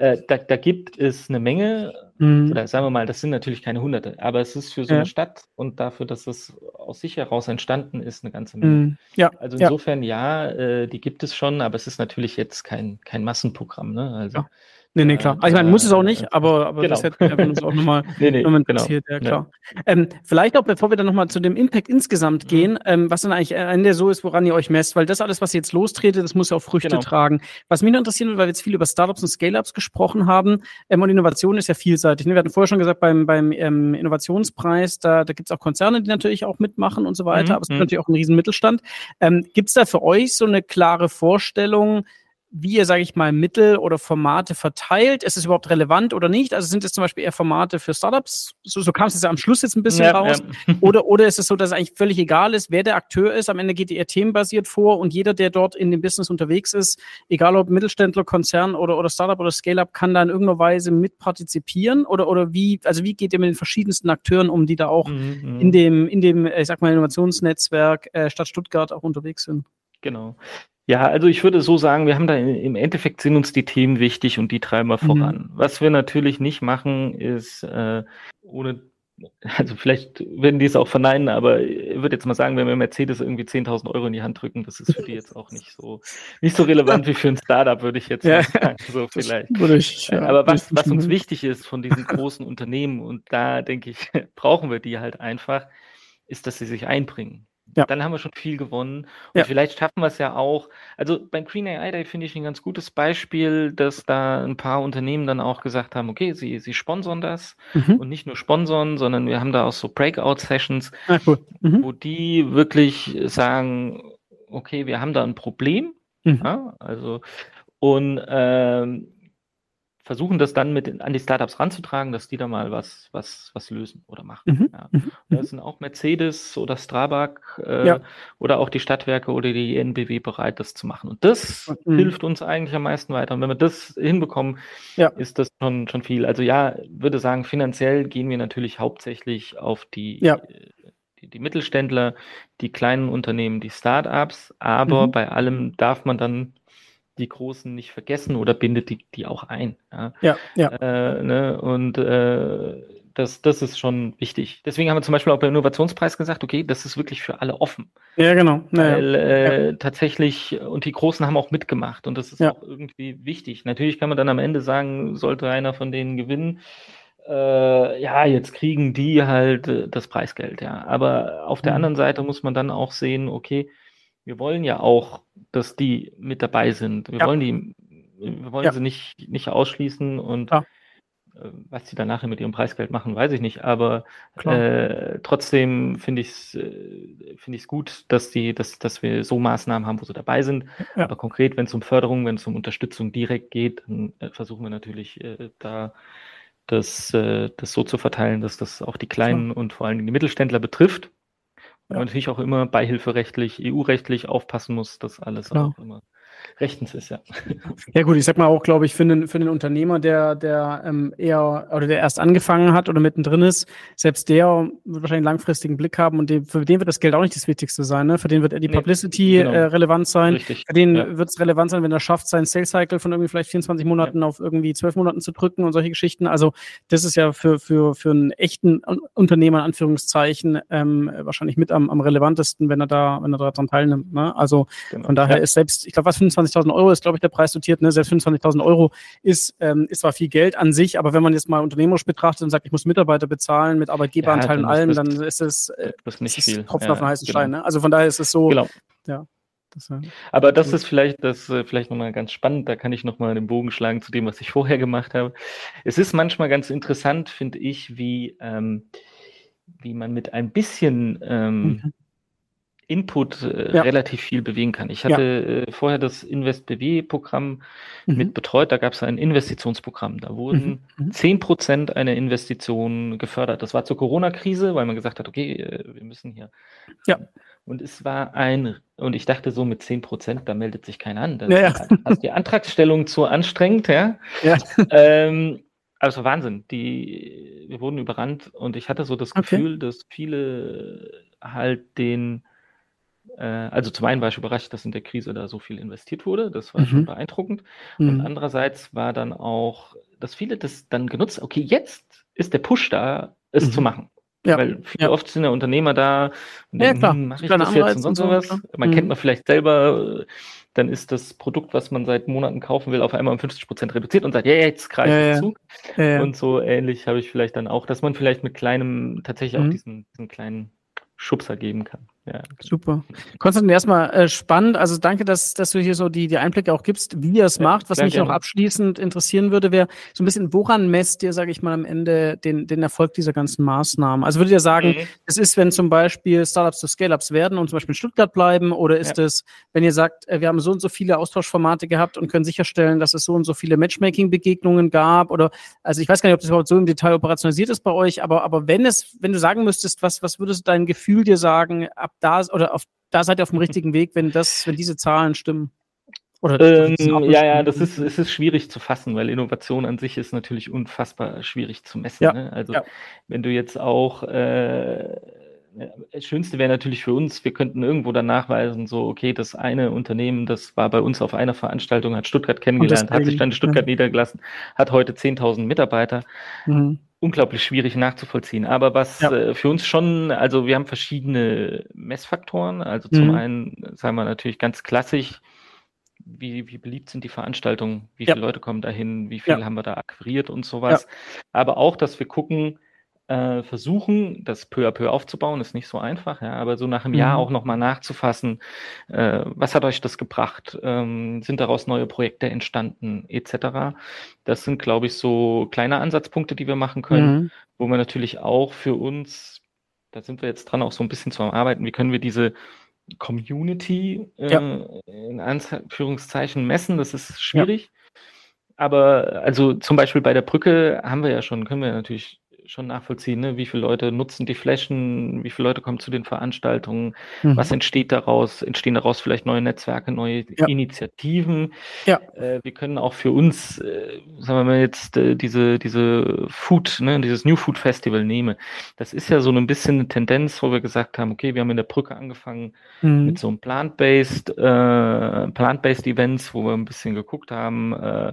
äh, da, da gibt es eine Menge Mhm. Oder sagen wir mal, das sind natürlich keine Hunderte, aber es ist für so ja. eine Stadt und dafür, dass es aus sich heraus entstanden ist, eine ganze Menge. Mhm. Ja. Also insofern ja, ja äh, die gibt es schon, aber es ist natürlich jetzt kein, kein Massenprogramm. Ne? Also, ja. Nee, nee, klar. Also ich meine, muss es auch nicht, aber, aber genau. das hätte uns auch nochmal *laughs* nee, nee, interessiert, genau. ja klar. Ja. Ähm, vielleicht auch, bevor wir dann nochmal zu dem Impact insgesamt mhm. gehen, ähm, was dann eigentlich am Ende so ist, woran ihr euch messt, weil das alles, was ihr jetzt lostretet, das muss ja auch Früchte genau. tragen. Was mich noch interessiert, weil wir jetzt viel über Startups und Scale-Ups gesprochen haben, ähm, und Innovation ist ja vielseitig. Ne? Wir hatten vorher schon gesagt, beim, beim ähm, Innovationspreis, da, da gibt es auch Konzerne, die natürlich auch mitmachen und so weiter, mhm. aber es gibt mhm. natürlich auch einen riesen Mittelstand. Ähm, gibt es da für euch so eine klare Vorstellung, wie ihr, sage ich mal, Mittel oder Formate verteilt. Ist es überhaupt relevant oder nicht? Also sind es zum Beispiel eher Formate für Startups? So, so kam es jetzt am Schluss jetzt ein bisschen ja, raus. Ja. *laughs* Oder, oder ist es so, dass es eigentlich völlig egal ist, wer der Akteur ist? Am Ende geht ihr themenbasiert vor und jeder, der dort in dem Business unterwegs ist, egal ob Mittelständler, Konzern oder, oder Startup oder Scale-Up, kann da in irgendeiner Weise mitpartizipieren? Oder, oder wie, also wie geht ihr mit den verschiedensten Akteuren um, die da auch mhm. mhm. in dem, in dem, ich sag mal, Innovationsnetzwerk äh, Stadt Stuttgart auch unterwegs sind? Genau. Ja, also ich würde so sagen, wir haben da im Endeffekt sind uns die Themen wichtig und die treiben wir mhm. voran. Was wir natürlich nicht machen, ist äh, ohne, also vielleicht werden die es auch verneinen, aber ich würde jetzt mal sagen, wenn wir Mercedes irgendwie 10.000 Euro in die Hand drücken, das ist für die jetzt auch nicht so, nicht so relevant wie für ein Startup, würde ich jetzt ja, sagen, so vielleicht. Ich, ja, aber was, was uns wichtig ist von diesen großen Unternehmen und da denke ich, *laughs* brauchen wir die halt einfach, ist, dass sie sich einbringen. Ja. Dann haben wir schon viel gewonnen. Und ja. vielleicht schaffen wir es ja auch. Also beim Green AI Day finde ich ein ganz gutes Beispiel, dass da ein paar Unternehmen dann auch gesagt haben, okay, sie, sie sponsern das mhm. und nicht nur sponsern, sondern wir haben da auch so Breakout-Sessions, ah, cool. mhm. wo die wirklich sagen, okay, wir haben da ein Problem. Mhm. Ja, also und ähm, versuchen das dann mit an die Startups ranzutragen, dass die da mal was, was, was lösen oder machen. Mhm. Ja. Mhm. Da sind auch Mercedes oder Strabag äh, ja. oder auch die Stadtwerke oder die NBW bereit, das zu machen. Und das mhm. hilft uns eigentlich am meisten weiter. Und wenn wir das hinbekommen, ja. ist das schon, schon viel. Also ja, würde sagen, finanziell gehen wir natürlich hauptsächlich auf die, äh, die, die, Mittelständler, die kleinen Unternehmen, die Startups, aber mhm. bei allem darf man dann die Großen nicht vergessen oder bindet die, die auch ein. Ja, ja. ja. Äh, ne? Und äh, das, das ist schon wichtig. Deswegen haben wir zum Beispiel auch beim Innovationspreis gesagt, okay, das ist wirklich für alle offen. Ja, genau. Naja. Weil äh, ja. tatsächlich, und die Großen haben auch mitgemacht und das ist ja. auch irgendwie wichtig. Natürlich kann man dann am Ende sagen, sollte einer von denen gewinnen, äh, ja, jetzt kriegen die halt äh, das Preisgeld, ja. Aber auf der mhm. anderen Seite muss man dann auch sehen, okay, wir wollen ja auch, dass die mit dabei sind. Wir ja. wollen die, wir wollen ja. sie nicht, nicht ausschließen und ja. äh, was sie dann nachher mit ihrem Preisgeld machen, weiß ich nicht. Aber äh, trotzdem finde ich es äh, find gut, dass die, dass, dass wir so Maßnahmen haben, wo sie dabei sind. Aber konkret, wenn es um Förderung, wenn es um Unterstützung direkt geht, dann äh, versuchen wir natürlich da das, das so zu verteilen, dass das auch die kleinen und vor allem die Mittelständler betrifft. Ja. Und natürlich auch immer beihilferechtlich, EU-rechtlich aufpassen muss, dass alles Klar. auch immer rechtens ist, ja. *laughs* Ja gut, ich sag mal auch, glaube ich, für den, für den Unternehmer, der, der ähm, eher oder der erst angefangen hat oder mittendrin ist, selbst der wird wahrscheinlich einen langfristigen Blick haben und dem, für den wird das Geld auch nicht das Wichtigste sein. Ne? Für den wird eher die nee, Publicity genau. äh, relevant sein. Richtig. Für den ja. wird es relevant sein, wenn er schafft, seinen Sales Cycle von irgendwie vielleicht 24 Monaten ja. auf irgendwie 12 Monaten zu drücken und solche Geschichten. Also das ist ja für, für, für einen echten Unternehmer in Anführungszeichen ähm, wahrscheinlich mit am, am relevantesten, wenn er da, wenn er daran teilnimmt. Ne? Also genau. von daher ja. ist selbst, ich glaube, was 25.000 Euro ist, glaube ich, der Preis dotiert. Ne? Selbst 25.000 Euro ist, ähm, ist zwar viel Geld an sich, aber wenn man jetzt mal unternehmerisch betrachtet und sagt, ich muss Mitarbeiter bezahlen mit Arbeitgeberanteil ja, und allem, dann ist es äh, das nicht viel. Tropfen ja, auf einen heißen genau. Stein. Ne? Also von daher ist es so. Genau. Ja. Das, aber das ist vielleicht, das äh, vielleicht nochmal ganz spannend, da kann ich nochmal den Bogen schlagen zu dem, was ich vorher gemacht habe. Es ist manchmal ganz interessant, finde ich, wie, ähm, wie man mit ein bisschen ähm, mhm. Input äh, ja. relativ viel bewegen kann. Ich hatte ja. äh, vorher das InvestBW-Programm mhm. mit betreut, da gab es ein Investitionsprogramm. Da wurden mhm. mhm. zehn mhm. Prozent einer Investition gefördert. Das war zur Corona-Krise, weil man gesagt hat, okay, äh, wir müssen hier. Ja. Und es war ein, und ich dachte so mit zehn Prozent, da meldet sich keiner an. Dann ja, *laughs* hast die Antragsstellung zu anstrengend, ja. ja. Ähm, also Wahnsinn. Die, wir wurden überrannt und ich hatte so das okay. Gefühl, dass viele halt den äh, also zum einen war ich überrascht, dass in der Krise da so viel investiert wurde. Das war mhm. schon beeindruckend. Mhm. Und andererseits war dann auch, dass viele das dann genutzt, okay, jetzt ist der Push da, es mhm. zu machen. Ja. Weil viele ja. oft sind ja Unternehmer da und ja, denken, hm, mache ich das jetzt und sonst so, was. Man mhm. kennt man vielleicht selber, dann ist das Produkt, was man seit Monaten kaufen will, auf einmal um 50 Prozent reduziert und sagt, ja, jetzt greife ja, ich zu. Und so ähnlich habe ich vielleicht dann auch, dass man vielleicht mit kleinem, tatsächlich auch mhm. diesen, diesen kleinen Schubser geben kann. Ja. Super. Konstantin, erstmal äh, spannend. Also danke, dass, dass du hier so die, die Einblicke auch gibst, wie ihr es ja, macht. Was mich gerne. noch abschließend interessieren würde, wäre so ein bisschen, woran messt ihr, sage ich mal, am Ende den, den Erfolg dieser ganzen Maßnahmen? Also würdet ihr sagen, mhm. es ist, wenn zum Beispiel Startups zu Scale-Ups werden und zum Beispiel in Stuttgart bleiben, oder ist ja. es, wenn ihr sagt, äh, wir haben so und so viele Austauschformate gehabt und können sicherstellen, dass es so und so viele Matchmaking-Begegnungen gab? Oder also ich weiß gar nicht, ob das überhaupt so im Detail operationalisiert ist bei euch, aber, aber wenn es, wenn du sagen müsstest, was, was würdest dein Gefühl dir sagen, ab ab da oder auf, da seid ihr auf dem *laughs* richtigen Weg, wenn das, wenn diese Zahlen stimmen. Oder ähm, ja, ja, das ist, es ist schwierig zu fassen, weil Innovation an sich ist natürlich unfassbar schwierig zu messen. Ja, ne? Also ja. wenn du jetzt auch äh, das Schönste wäre natürlich für uns, wir könnten irgendwo dann nachweisen, so, okay, das eine Unternehmen, das war bei uns auf einer Veranstaltung, hat Stuttgart kennengelernt, hat sich dann in Stuttgart ja. niedergelassen, hat heute 10.000 Mitarbeiter. Mhm unglaublich schwierig nachzuvollziehen. Aber was ja. äh, für uns schon, also wir haben verschiedene Messfaktoren. Also zum mhm. einen, sagen wir natürlich ganz klassisch, wie, wie beliebt sind die Veranstaltungen, wie ja. viele Leute kommen dahin, wie viel ja. haben wir da akquiriert und sowas. Aber auch, dass wir gucken, äh, versuchen, das peu à peu aufzubauen, ist nicht so einfach, ja, aber so nach einem mhm. Jahr auch nochmal nachzufassen, äh, was hat euch das gebracht? Ähm, sind daraus neue Projekte entstanden, etc. Das sind, glaube ich, so kleine Ansatzpunkte, die wir machen können, mhm. wo wir natürlich auch für uns, da sind wir jetzt dran, auch so ein bisschen zu arbeiten, wie können wir diese Community äh, ja. in Anführungszeichen messen, das ist schwierig. Ja aber also zum Beispiel bei der Brücke haben wir ja schon, können wir natürlich schon nachvollziehen, ne? wie viele Leute nutzen die Flächen, wie viele Leute kommen zu den Veranstaltungen, mhm. was entsteht daraus, entstehen daraus vielleicht neue Netzwerke, neue ja. Initiativen. Ja. Äh, wir können auch für uns, äh, sagen wir mal jetzt äh, diese, diese Food, ne, dieses New Food Festival nehme. Das ist ja so ein bisschen eine Tendenz, wo wir gesagt haben, okay, wir haben in der Brücke angefangen mhm. mit so einem Plant-Based, äh, Plant-Based Events, wo wir ein bisschen geguckt haben, äh,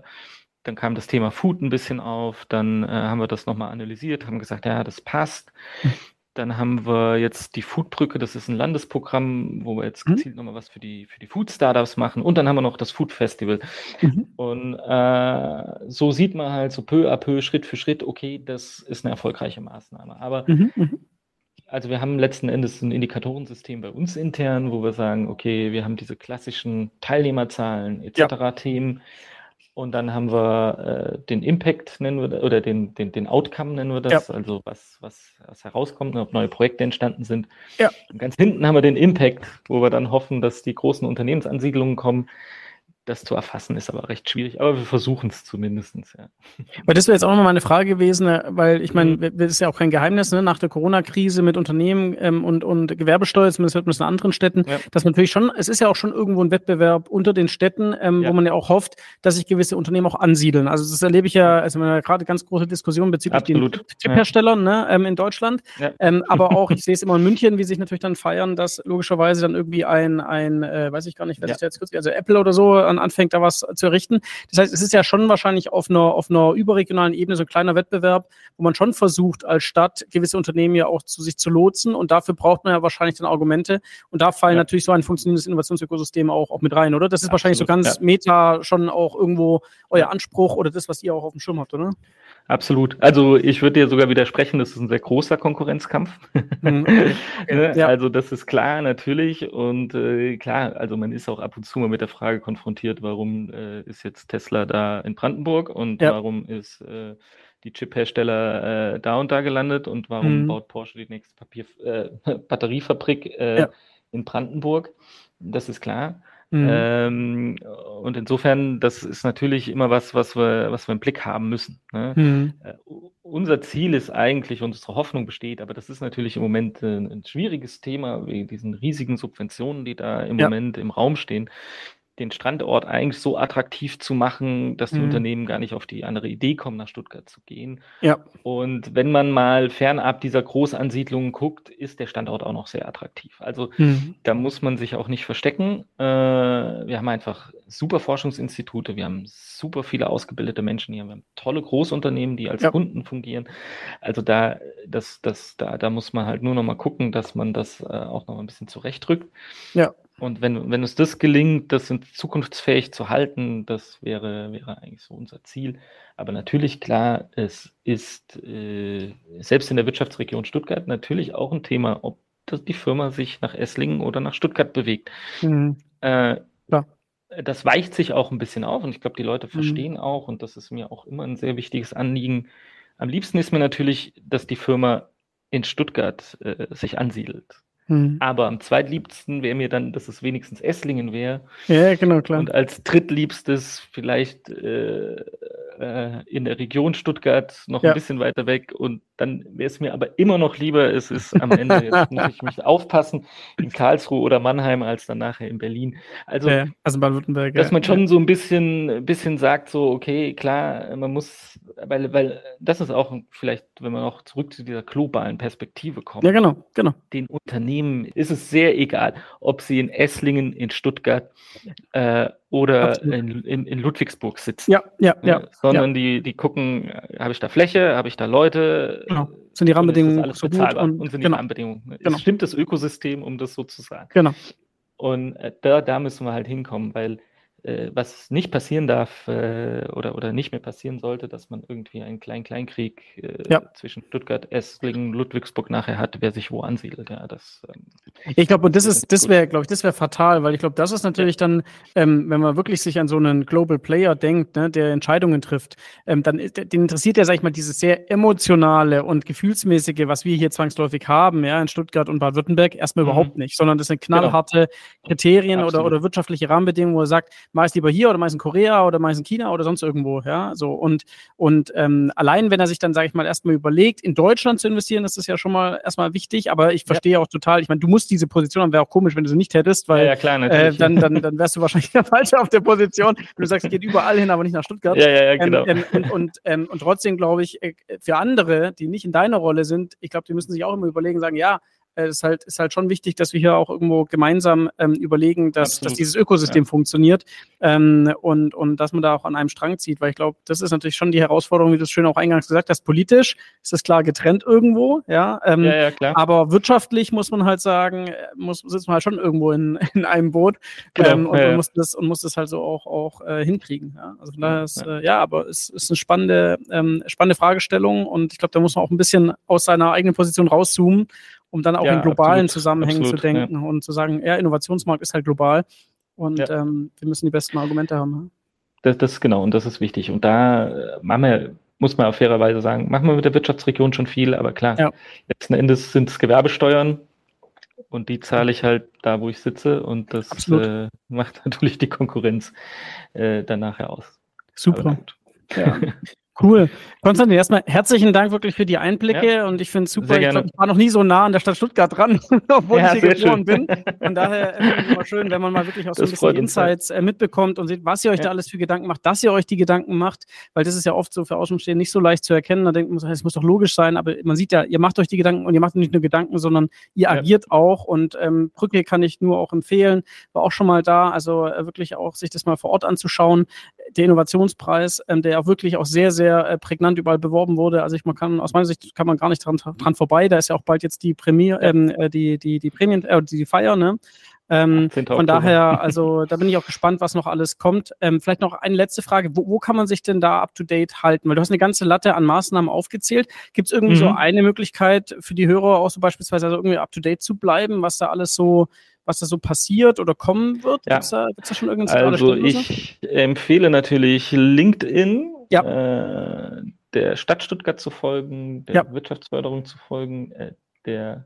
dann kam das Thema Food ein bisschen auf, dann äh, haben wir das nochmal analysiert, haben gesagt, ja, das passt. Hm. Dann haben wir jetzt die Foodbrücke, das ist ein Landesprogramm, wo wir jetzt hm. gezielt mhm. nochmal was für die, für die Food-Startups machen. Und dann haben wir noch das Food Festival. Mhm. Und äh, so sieht man halt so peu à peu, Schritt für Schritt, okay, das ist eine erfolgreiche Maßnahme. Aber mhm. mhm. also wir haben letzten Endes ein Indikatorensystem bei uns intern, wo wir sagen, okay, wir haben diese klassischen Teilnehmerzahlen etc. Ja. Themen. Und dann haben wir äh, den Impact, nennen wir oder den, den, den Outcome nennen wir das, ja. also was, was, was herauskommt, ob neue Projekte entstanden sind. Ja. Und ganz hinten haben wir den Impact, wo wir dann hoffen, dass die großen Unternehmensansiedlungen kommen, das zu erfassen ist aber recht schwierig, aber wir versuchen es zumindest. Ja. Weil das wäre jetzt auch nochmal meine Frage gewesen, äh, weil ich meine, mhm. das ist ja auch kein Geheimnis, ne? nach der Corona-Krise mit Unternehmen ähm, und, und Gewerbesteuer, zumindest hört man es in anderen Städten, ja. dass man natürlich schon, es ist ja auch schon irgendwo ein Wettbewerb unter den Städten, ähm, ja. wo man ja auch hofft, dass sich gewisse Unternehmen auch ansiedeln. Also das erlebe ich ja, also man gerade ganz große Diskussionen bezüglich Absolut. den Chipherstellern ne, ähm, in Deutschland, ähm, aber *laughs* auch, ich sehe es immer in München, wie sich natürlich dann feiern, dass logischerweise dann irgendwie ein, ein äh, weiß ich gar nicht, wer sich da jetzt kürzlich, also Apple oder so an, anfängt, da was zu errichten. Das heißt, es ist ja schon wahrscheinlich auf einer, auf einer überregionalen Ebene so ein kleiner Wettbewerb, wo man schon versucht, als Stadt gewisse Unternehmen ja auch zu sich zu lotsen und dafür braucht man ja wahrscheinlich dann Argumente und da fallen ja. natürlich so ein funktionierendes Innovationsökosystem auch, auch mit rein, oder? Das ist Absolut, wahrscheinlich so ganz ja. meta schon auch irgendwo euer Anspruch oder das, was ihr auch auf dem Schirm habt, oder? Absolut. Also ich würde dir sogar widersprechen, das ist ein sehr großer Konkurrenzkampf. Mhm. *laughs* ne? ja. Also das ist klar, natürlich. Und äh, klar, also man ist auch ab und zu mal mit der Frage konfrontiert, warum äh, ist jetzt Tesla da in Brandenburg und ja. warum ist äh, die Chip-Hersteller äh, da und da gelandet und warum mhm. baut Porsche die nächste Papier, äh, *laughs* Batteriefabrik äh, ja. in Brandenburg. Das ist klar. Mhm. Ähm, und insofern, das ist natürlich immer was, was wir, was wir im Blick haben müssen. Ne? Mhm. Äh, unser Ziel ist eigentlich, unsere Hoffnung besteht, aber das ist natürlich im Moment ein, ein schwieriges Thema, wegen diesen riesigen Subventionen, die da im ja. Moment im Raum stehen den Standort eigentlich so attraktiv zu machen, dass die mhm. Unternehmen gar nicht auf die andere Idee kommen, nach Stuttgart zu gehen. Ja. Und wenn man mal fernab dieser Großansiedlungen guckt, ist der Standort auch noch sehr attraktiv. Also mhm. da muss man sich auch nicht verstecken. Äh, wir haben einfach super Forschungsinstitute, wir haben super viele ausgebildete Menschen hier, wir haben tolle Großunternehmen, die als ja. Kunden fungieren. Also da, das, das, da, da muss man halt nur noch mal gucken, dass man das äh, auch noch ein bisschen zurechtrückt. Ja. Und wenn, wenn uns das gelingt, das in zukunftsfähig zu halten, das wäre, wäre eigentlich so unser Ziel. Aber natürlich, klar, es ist äh, selbst in der Wirtschaftsregion Stuttgart natürlich auch ein Thema, ob das, die Firma sich nach Esslingen oder nach Stuttgart bewegt. Mhm. Äh, das weicht sich auch ein bisschen auf und ich glaube, die Leute mhm. verstehen mhm. auch, und das ist mir auch immer ein sehr wichtiges Anliegen. Am liebsten ist mir natürlich, dass die Firma in Stuttgart äh, sich ansiedelt. Hm. Aber am zweitliebsten wäre mir dann, dass es wenigstens Esslingen wäre. Ja, genau, klar. Und als drittliebstes vielleicht äh, äh, in der Region Stuttgart noch ja. ein bisschen weiter weg. Und dann wäre es mir aber immer noch lieber, es ist am Ende, jetzt *laughs* muss ich mich aufpassen, in Karlsruhe oder Mannheim als dann nachher in Berlin. Also, ja, also Baden-Württemberg. Dass man schon so ein bisschen, bisschen sagt, so, okay, klar, man muss, weil, weil das ist auch vielleicht, wenn man auch zurück zu dieser globalen Perspektive kommt. Ja, genau, genau. Den Unternehmen ist es sehr egal, ob sie in Esslingen, in Stuttgart äh, oder in, in, in, Ludwigsburg sitzen. Ja, ja, ja. Sondern ja. Die, die gucken, habe ich da Fläche, habe ich da Leute? Genau. Sind die Rahmenbedingungen alles so bezahlbar? Und, und, sind genau. die Rahmenbedingungen? Genau. Stimmt das Ökosystem, um das so zu sagen? Genau. Und äh, da, da müssen wir halt hinkommen, weil äh, was nicht passieren darf äh, oder, oder nicht mehr passieren sollte, dass man irgendwie einen kleinen Kleinkrieg äh, ja. zwischen Stuttgart, Esslingen, Ludwigsburg nachher hat, wer sich wo ansiedelt. Ja, das, ähm, ich glaube, und das ist, das wäre, glaube ich, das wäre fatal, weil ich glaube, das ist natürlich ja. dann, ähm, wenn man wirklich sich an so einen Global Player denkt, ne, der Entscheidungen trifft, ähm, dann den interessiert ja, sag ich mal, dieses sehr emotionale und gefühlsmäßige, was wir hier zwangsläufig haben, ja, in Stuttgart und Baden-Württemberg, erstmal mhm. überhaupt nicht, sondern das sind knallharte genau. Kriterien oder, oder wirtschaftliche Rahmenbedingungen, wo er sagt, es lieber hier oder es in Korea oder es in China oder sonst irgendwo, ja, so und, und ähm, allein, wenn er sich dann, sage ich mal, erstmal überlegt, in Deutschland zu investieren, das ist ja schon mal erstmal wichtig, aber ich verstehe ja. auch total, ich meine, du musst diese Position haben, wäre auch komisch, wenn du sie nicht hättest, weil ja, ja, klar, äh, dann, dann, dann wärst du wahrscheinlich *laughs* der Falsche auf der Position, wenn du sagst, es geht überall hin, aber nicht nach Stuttgart. Ja, ja, ja, genau. Ähm, ähm, und, und, ähm, und trotzdem glaube ich, äh, für andere, die nicht in deiner Rolle sind, ich glaube, die müssen sich auch immer überlegen, sagen, ja, äh, ist halt, ist halt schon wichtig, dass wir hier auch irgendwo gemeinsam ähm, überlegen, dass, dass dieses Ökosystem ja. funktioniert ähm, und, und dass man da auch an einem Strang zieht, weil ich glaube, das ist natürlich schon die Herausforderung, wie du es schön auch eingangs gesagt hast. Politisch ist das klar getrennt irgendwo, ja. Ähm, ja, ja klar. Aber wirtschaftlich muss man halt sagen, muss, sitzt man halt schon irgendwo in, *laughs* in einem Boot genau. ähm, und, ja, muss das, und muss das halt so auch, auch äh, hinkriegen. Ja? Also von daher ist, äh, ja, aber es ist eine spannende, ähm, spannende Fragestellung und ich glaube, da muss man auch ein bisschen aus seiner eigenen Position rauszoomen um dann auch ja, in globalen absolut, Zusammenhängen absolut, zu denken ja. und zu sagen, ja, Innovationsmarkt ist halt global und ja. ähm, wir müssen die besten Argumente haben. Das, das genau, und das ist wichtig. Und da äh, machen wir, muss man auf fairerweise sagen, machen wir mit der Wirtschaftsregion schon viel, aber klar, ja. letzten Endes sind es Gewerbesteuern und die zahle ich halt da, wo ich sitze und das äh, *laughs* macht natürlich die Konkurrenz äh, dann nachher aus. Super. Ja. *laughs* Cool. Konstantin, erstmal herzlichen Dank wirklich für die Einblicke ja. und ich finde es super. Ich, glaub, ich war noch nie so nah an der Stadt Stuttgart dran, *laughs* obwohl ja, ich hier geboren schön. bin. Von daher finde ich immer schön, wenn man mal wirklich auch so ein bisschen Insights äh, mitbekommt und sieht, was ihr euch ja. da alles für Gedanken macht, dass ihr euch die Gedanken macht, weil das ist ja oft so für Außenstehende nicht so leicht zu erkennen. Da denkt man, es muss doch logisch sein, aber man sieht ja, ihr macht euch die Gedanken und ihr macht nicht nur Gedanken, sondern ihr agiert auch und ähm, Brücke kann ich nur auch empfehlen, war auch schon mal da, also äh, wirklich auch sich das mal vor Ort anzuschauen. Der Innovationspreis, ähm, der auch wirklich auch sehr, sehr sehr äh, prägnant überall beworben wurde. Also ich, man kann aus meiner Sicht kann man gar nicht dran, dran vorbei. Da ist ja auch bald jetzt die Premier, ähm, äh, die, die, die Prämien, äh, die Feier, ne? Ähm, von daher, *laughs* also da bin ich auch gespannt, was noch alles kommt. Ähm, vielleicht noch eine letzte Frage. Wo, wo, kann man sich denn da up to date halten? Weil du hast eine ganze Latte an Maßnahmen aufgezählt. Gibt es irgendwie mhm. so eine Möglichkeit für die Hörer auch so beispielsweise also irgendwie up to date zu bleiben, was da alles so was da so passiert oder kommen wird? Ja. Gibt's da, gibt's da schon irgendeine Also ich empfehle natürlich LinkedIn, ja. äh, der Stadt Stuttgart zu folgen, der ja. Wirtschaftsförderung zu folgen, äh, der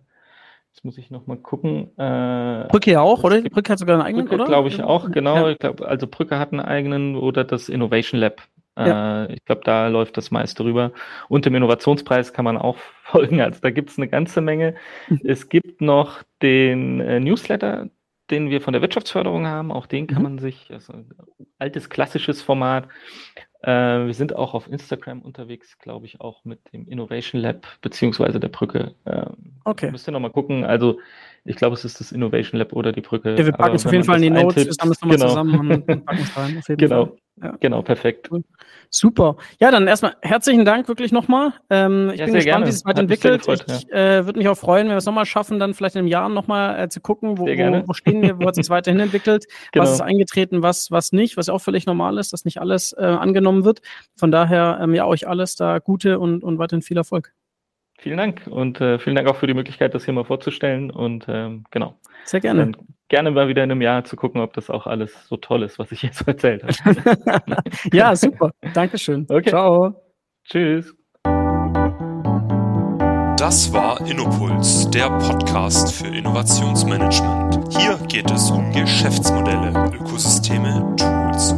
Jetzt muss ich nochmal gucken. Äh, Brücke ja auch, oder? Brücke hat sogar einen eigenen, Brücke, oder? glaube ich auch, genau. Ja. Ich glaub, also Brücke hat einen eigenen oder das Innovation Lab. Äh, ich glaube, da läuft das meiste rüber. Und im Innovationspreis kann man auch *laughs* folgen. Also da gibt es eine ganze Menge. Mhm. Es gibt noch den äh, Newsletter, den wir von der Wirtschaftsförderung haben. Auch den kann mhm. man sich, also altes klassisches Format, äh, wir sind auch auf Instagram unterwegs, glaube ich, auch mit dem Innovation Lab beziehungsweise der Brücke. Ähm, okay. Müsst ihr nochmal gucken. Also ich glaube, es ist das Innovation Lab oder die Brücke. Ja, wir packen es auf jeden Fall in die Notes, wir haben es nochmal genau. zusammen und packen es rein. *laughs* genau. Ja. Genau, perfekt. Super. Ja, dann erstmal herzlichen Dank wirklich nochmal. Ähm, ich ja, bin gespannt, gerne. wie es weiterentwickelt. Gefreut, ich ja. äh, würde mich auch freuen, wenn wir es nochmal schaffen, dann vielleicht in einem Jahr nochmal äh, zu gucken, wo, wo, wo, stehen wir, wo hat es sich *laughs* weiterhin entwickelt, genau. was ist eingetreten, was, was nicht, was auch völlig normal ist, dass nicht alles äh, angenommen wird. Von daher, ähm, ja, euch alles da Gute und, und weiterhin viel Erfolg. Vielen Dank und äh, vielen Dank auch für die Möglichkeit, das hier mal vorzustellen. Und ähm, genau. Sehr gerne. Dann gerne mal wieder in einem Jahr zu gucken, ob das auch alles so toll ist, was ich jetzt *laughs* erzählt habe. *laughs* ja, super. Dankeschön. Okay. Ciao. Tschüss. Das war Innopuls, der Podcast für Innovationsmanagement. Hier geht es um Geschäftsmodelle, Ökosysteme, Tools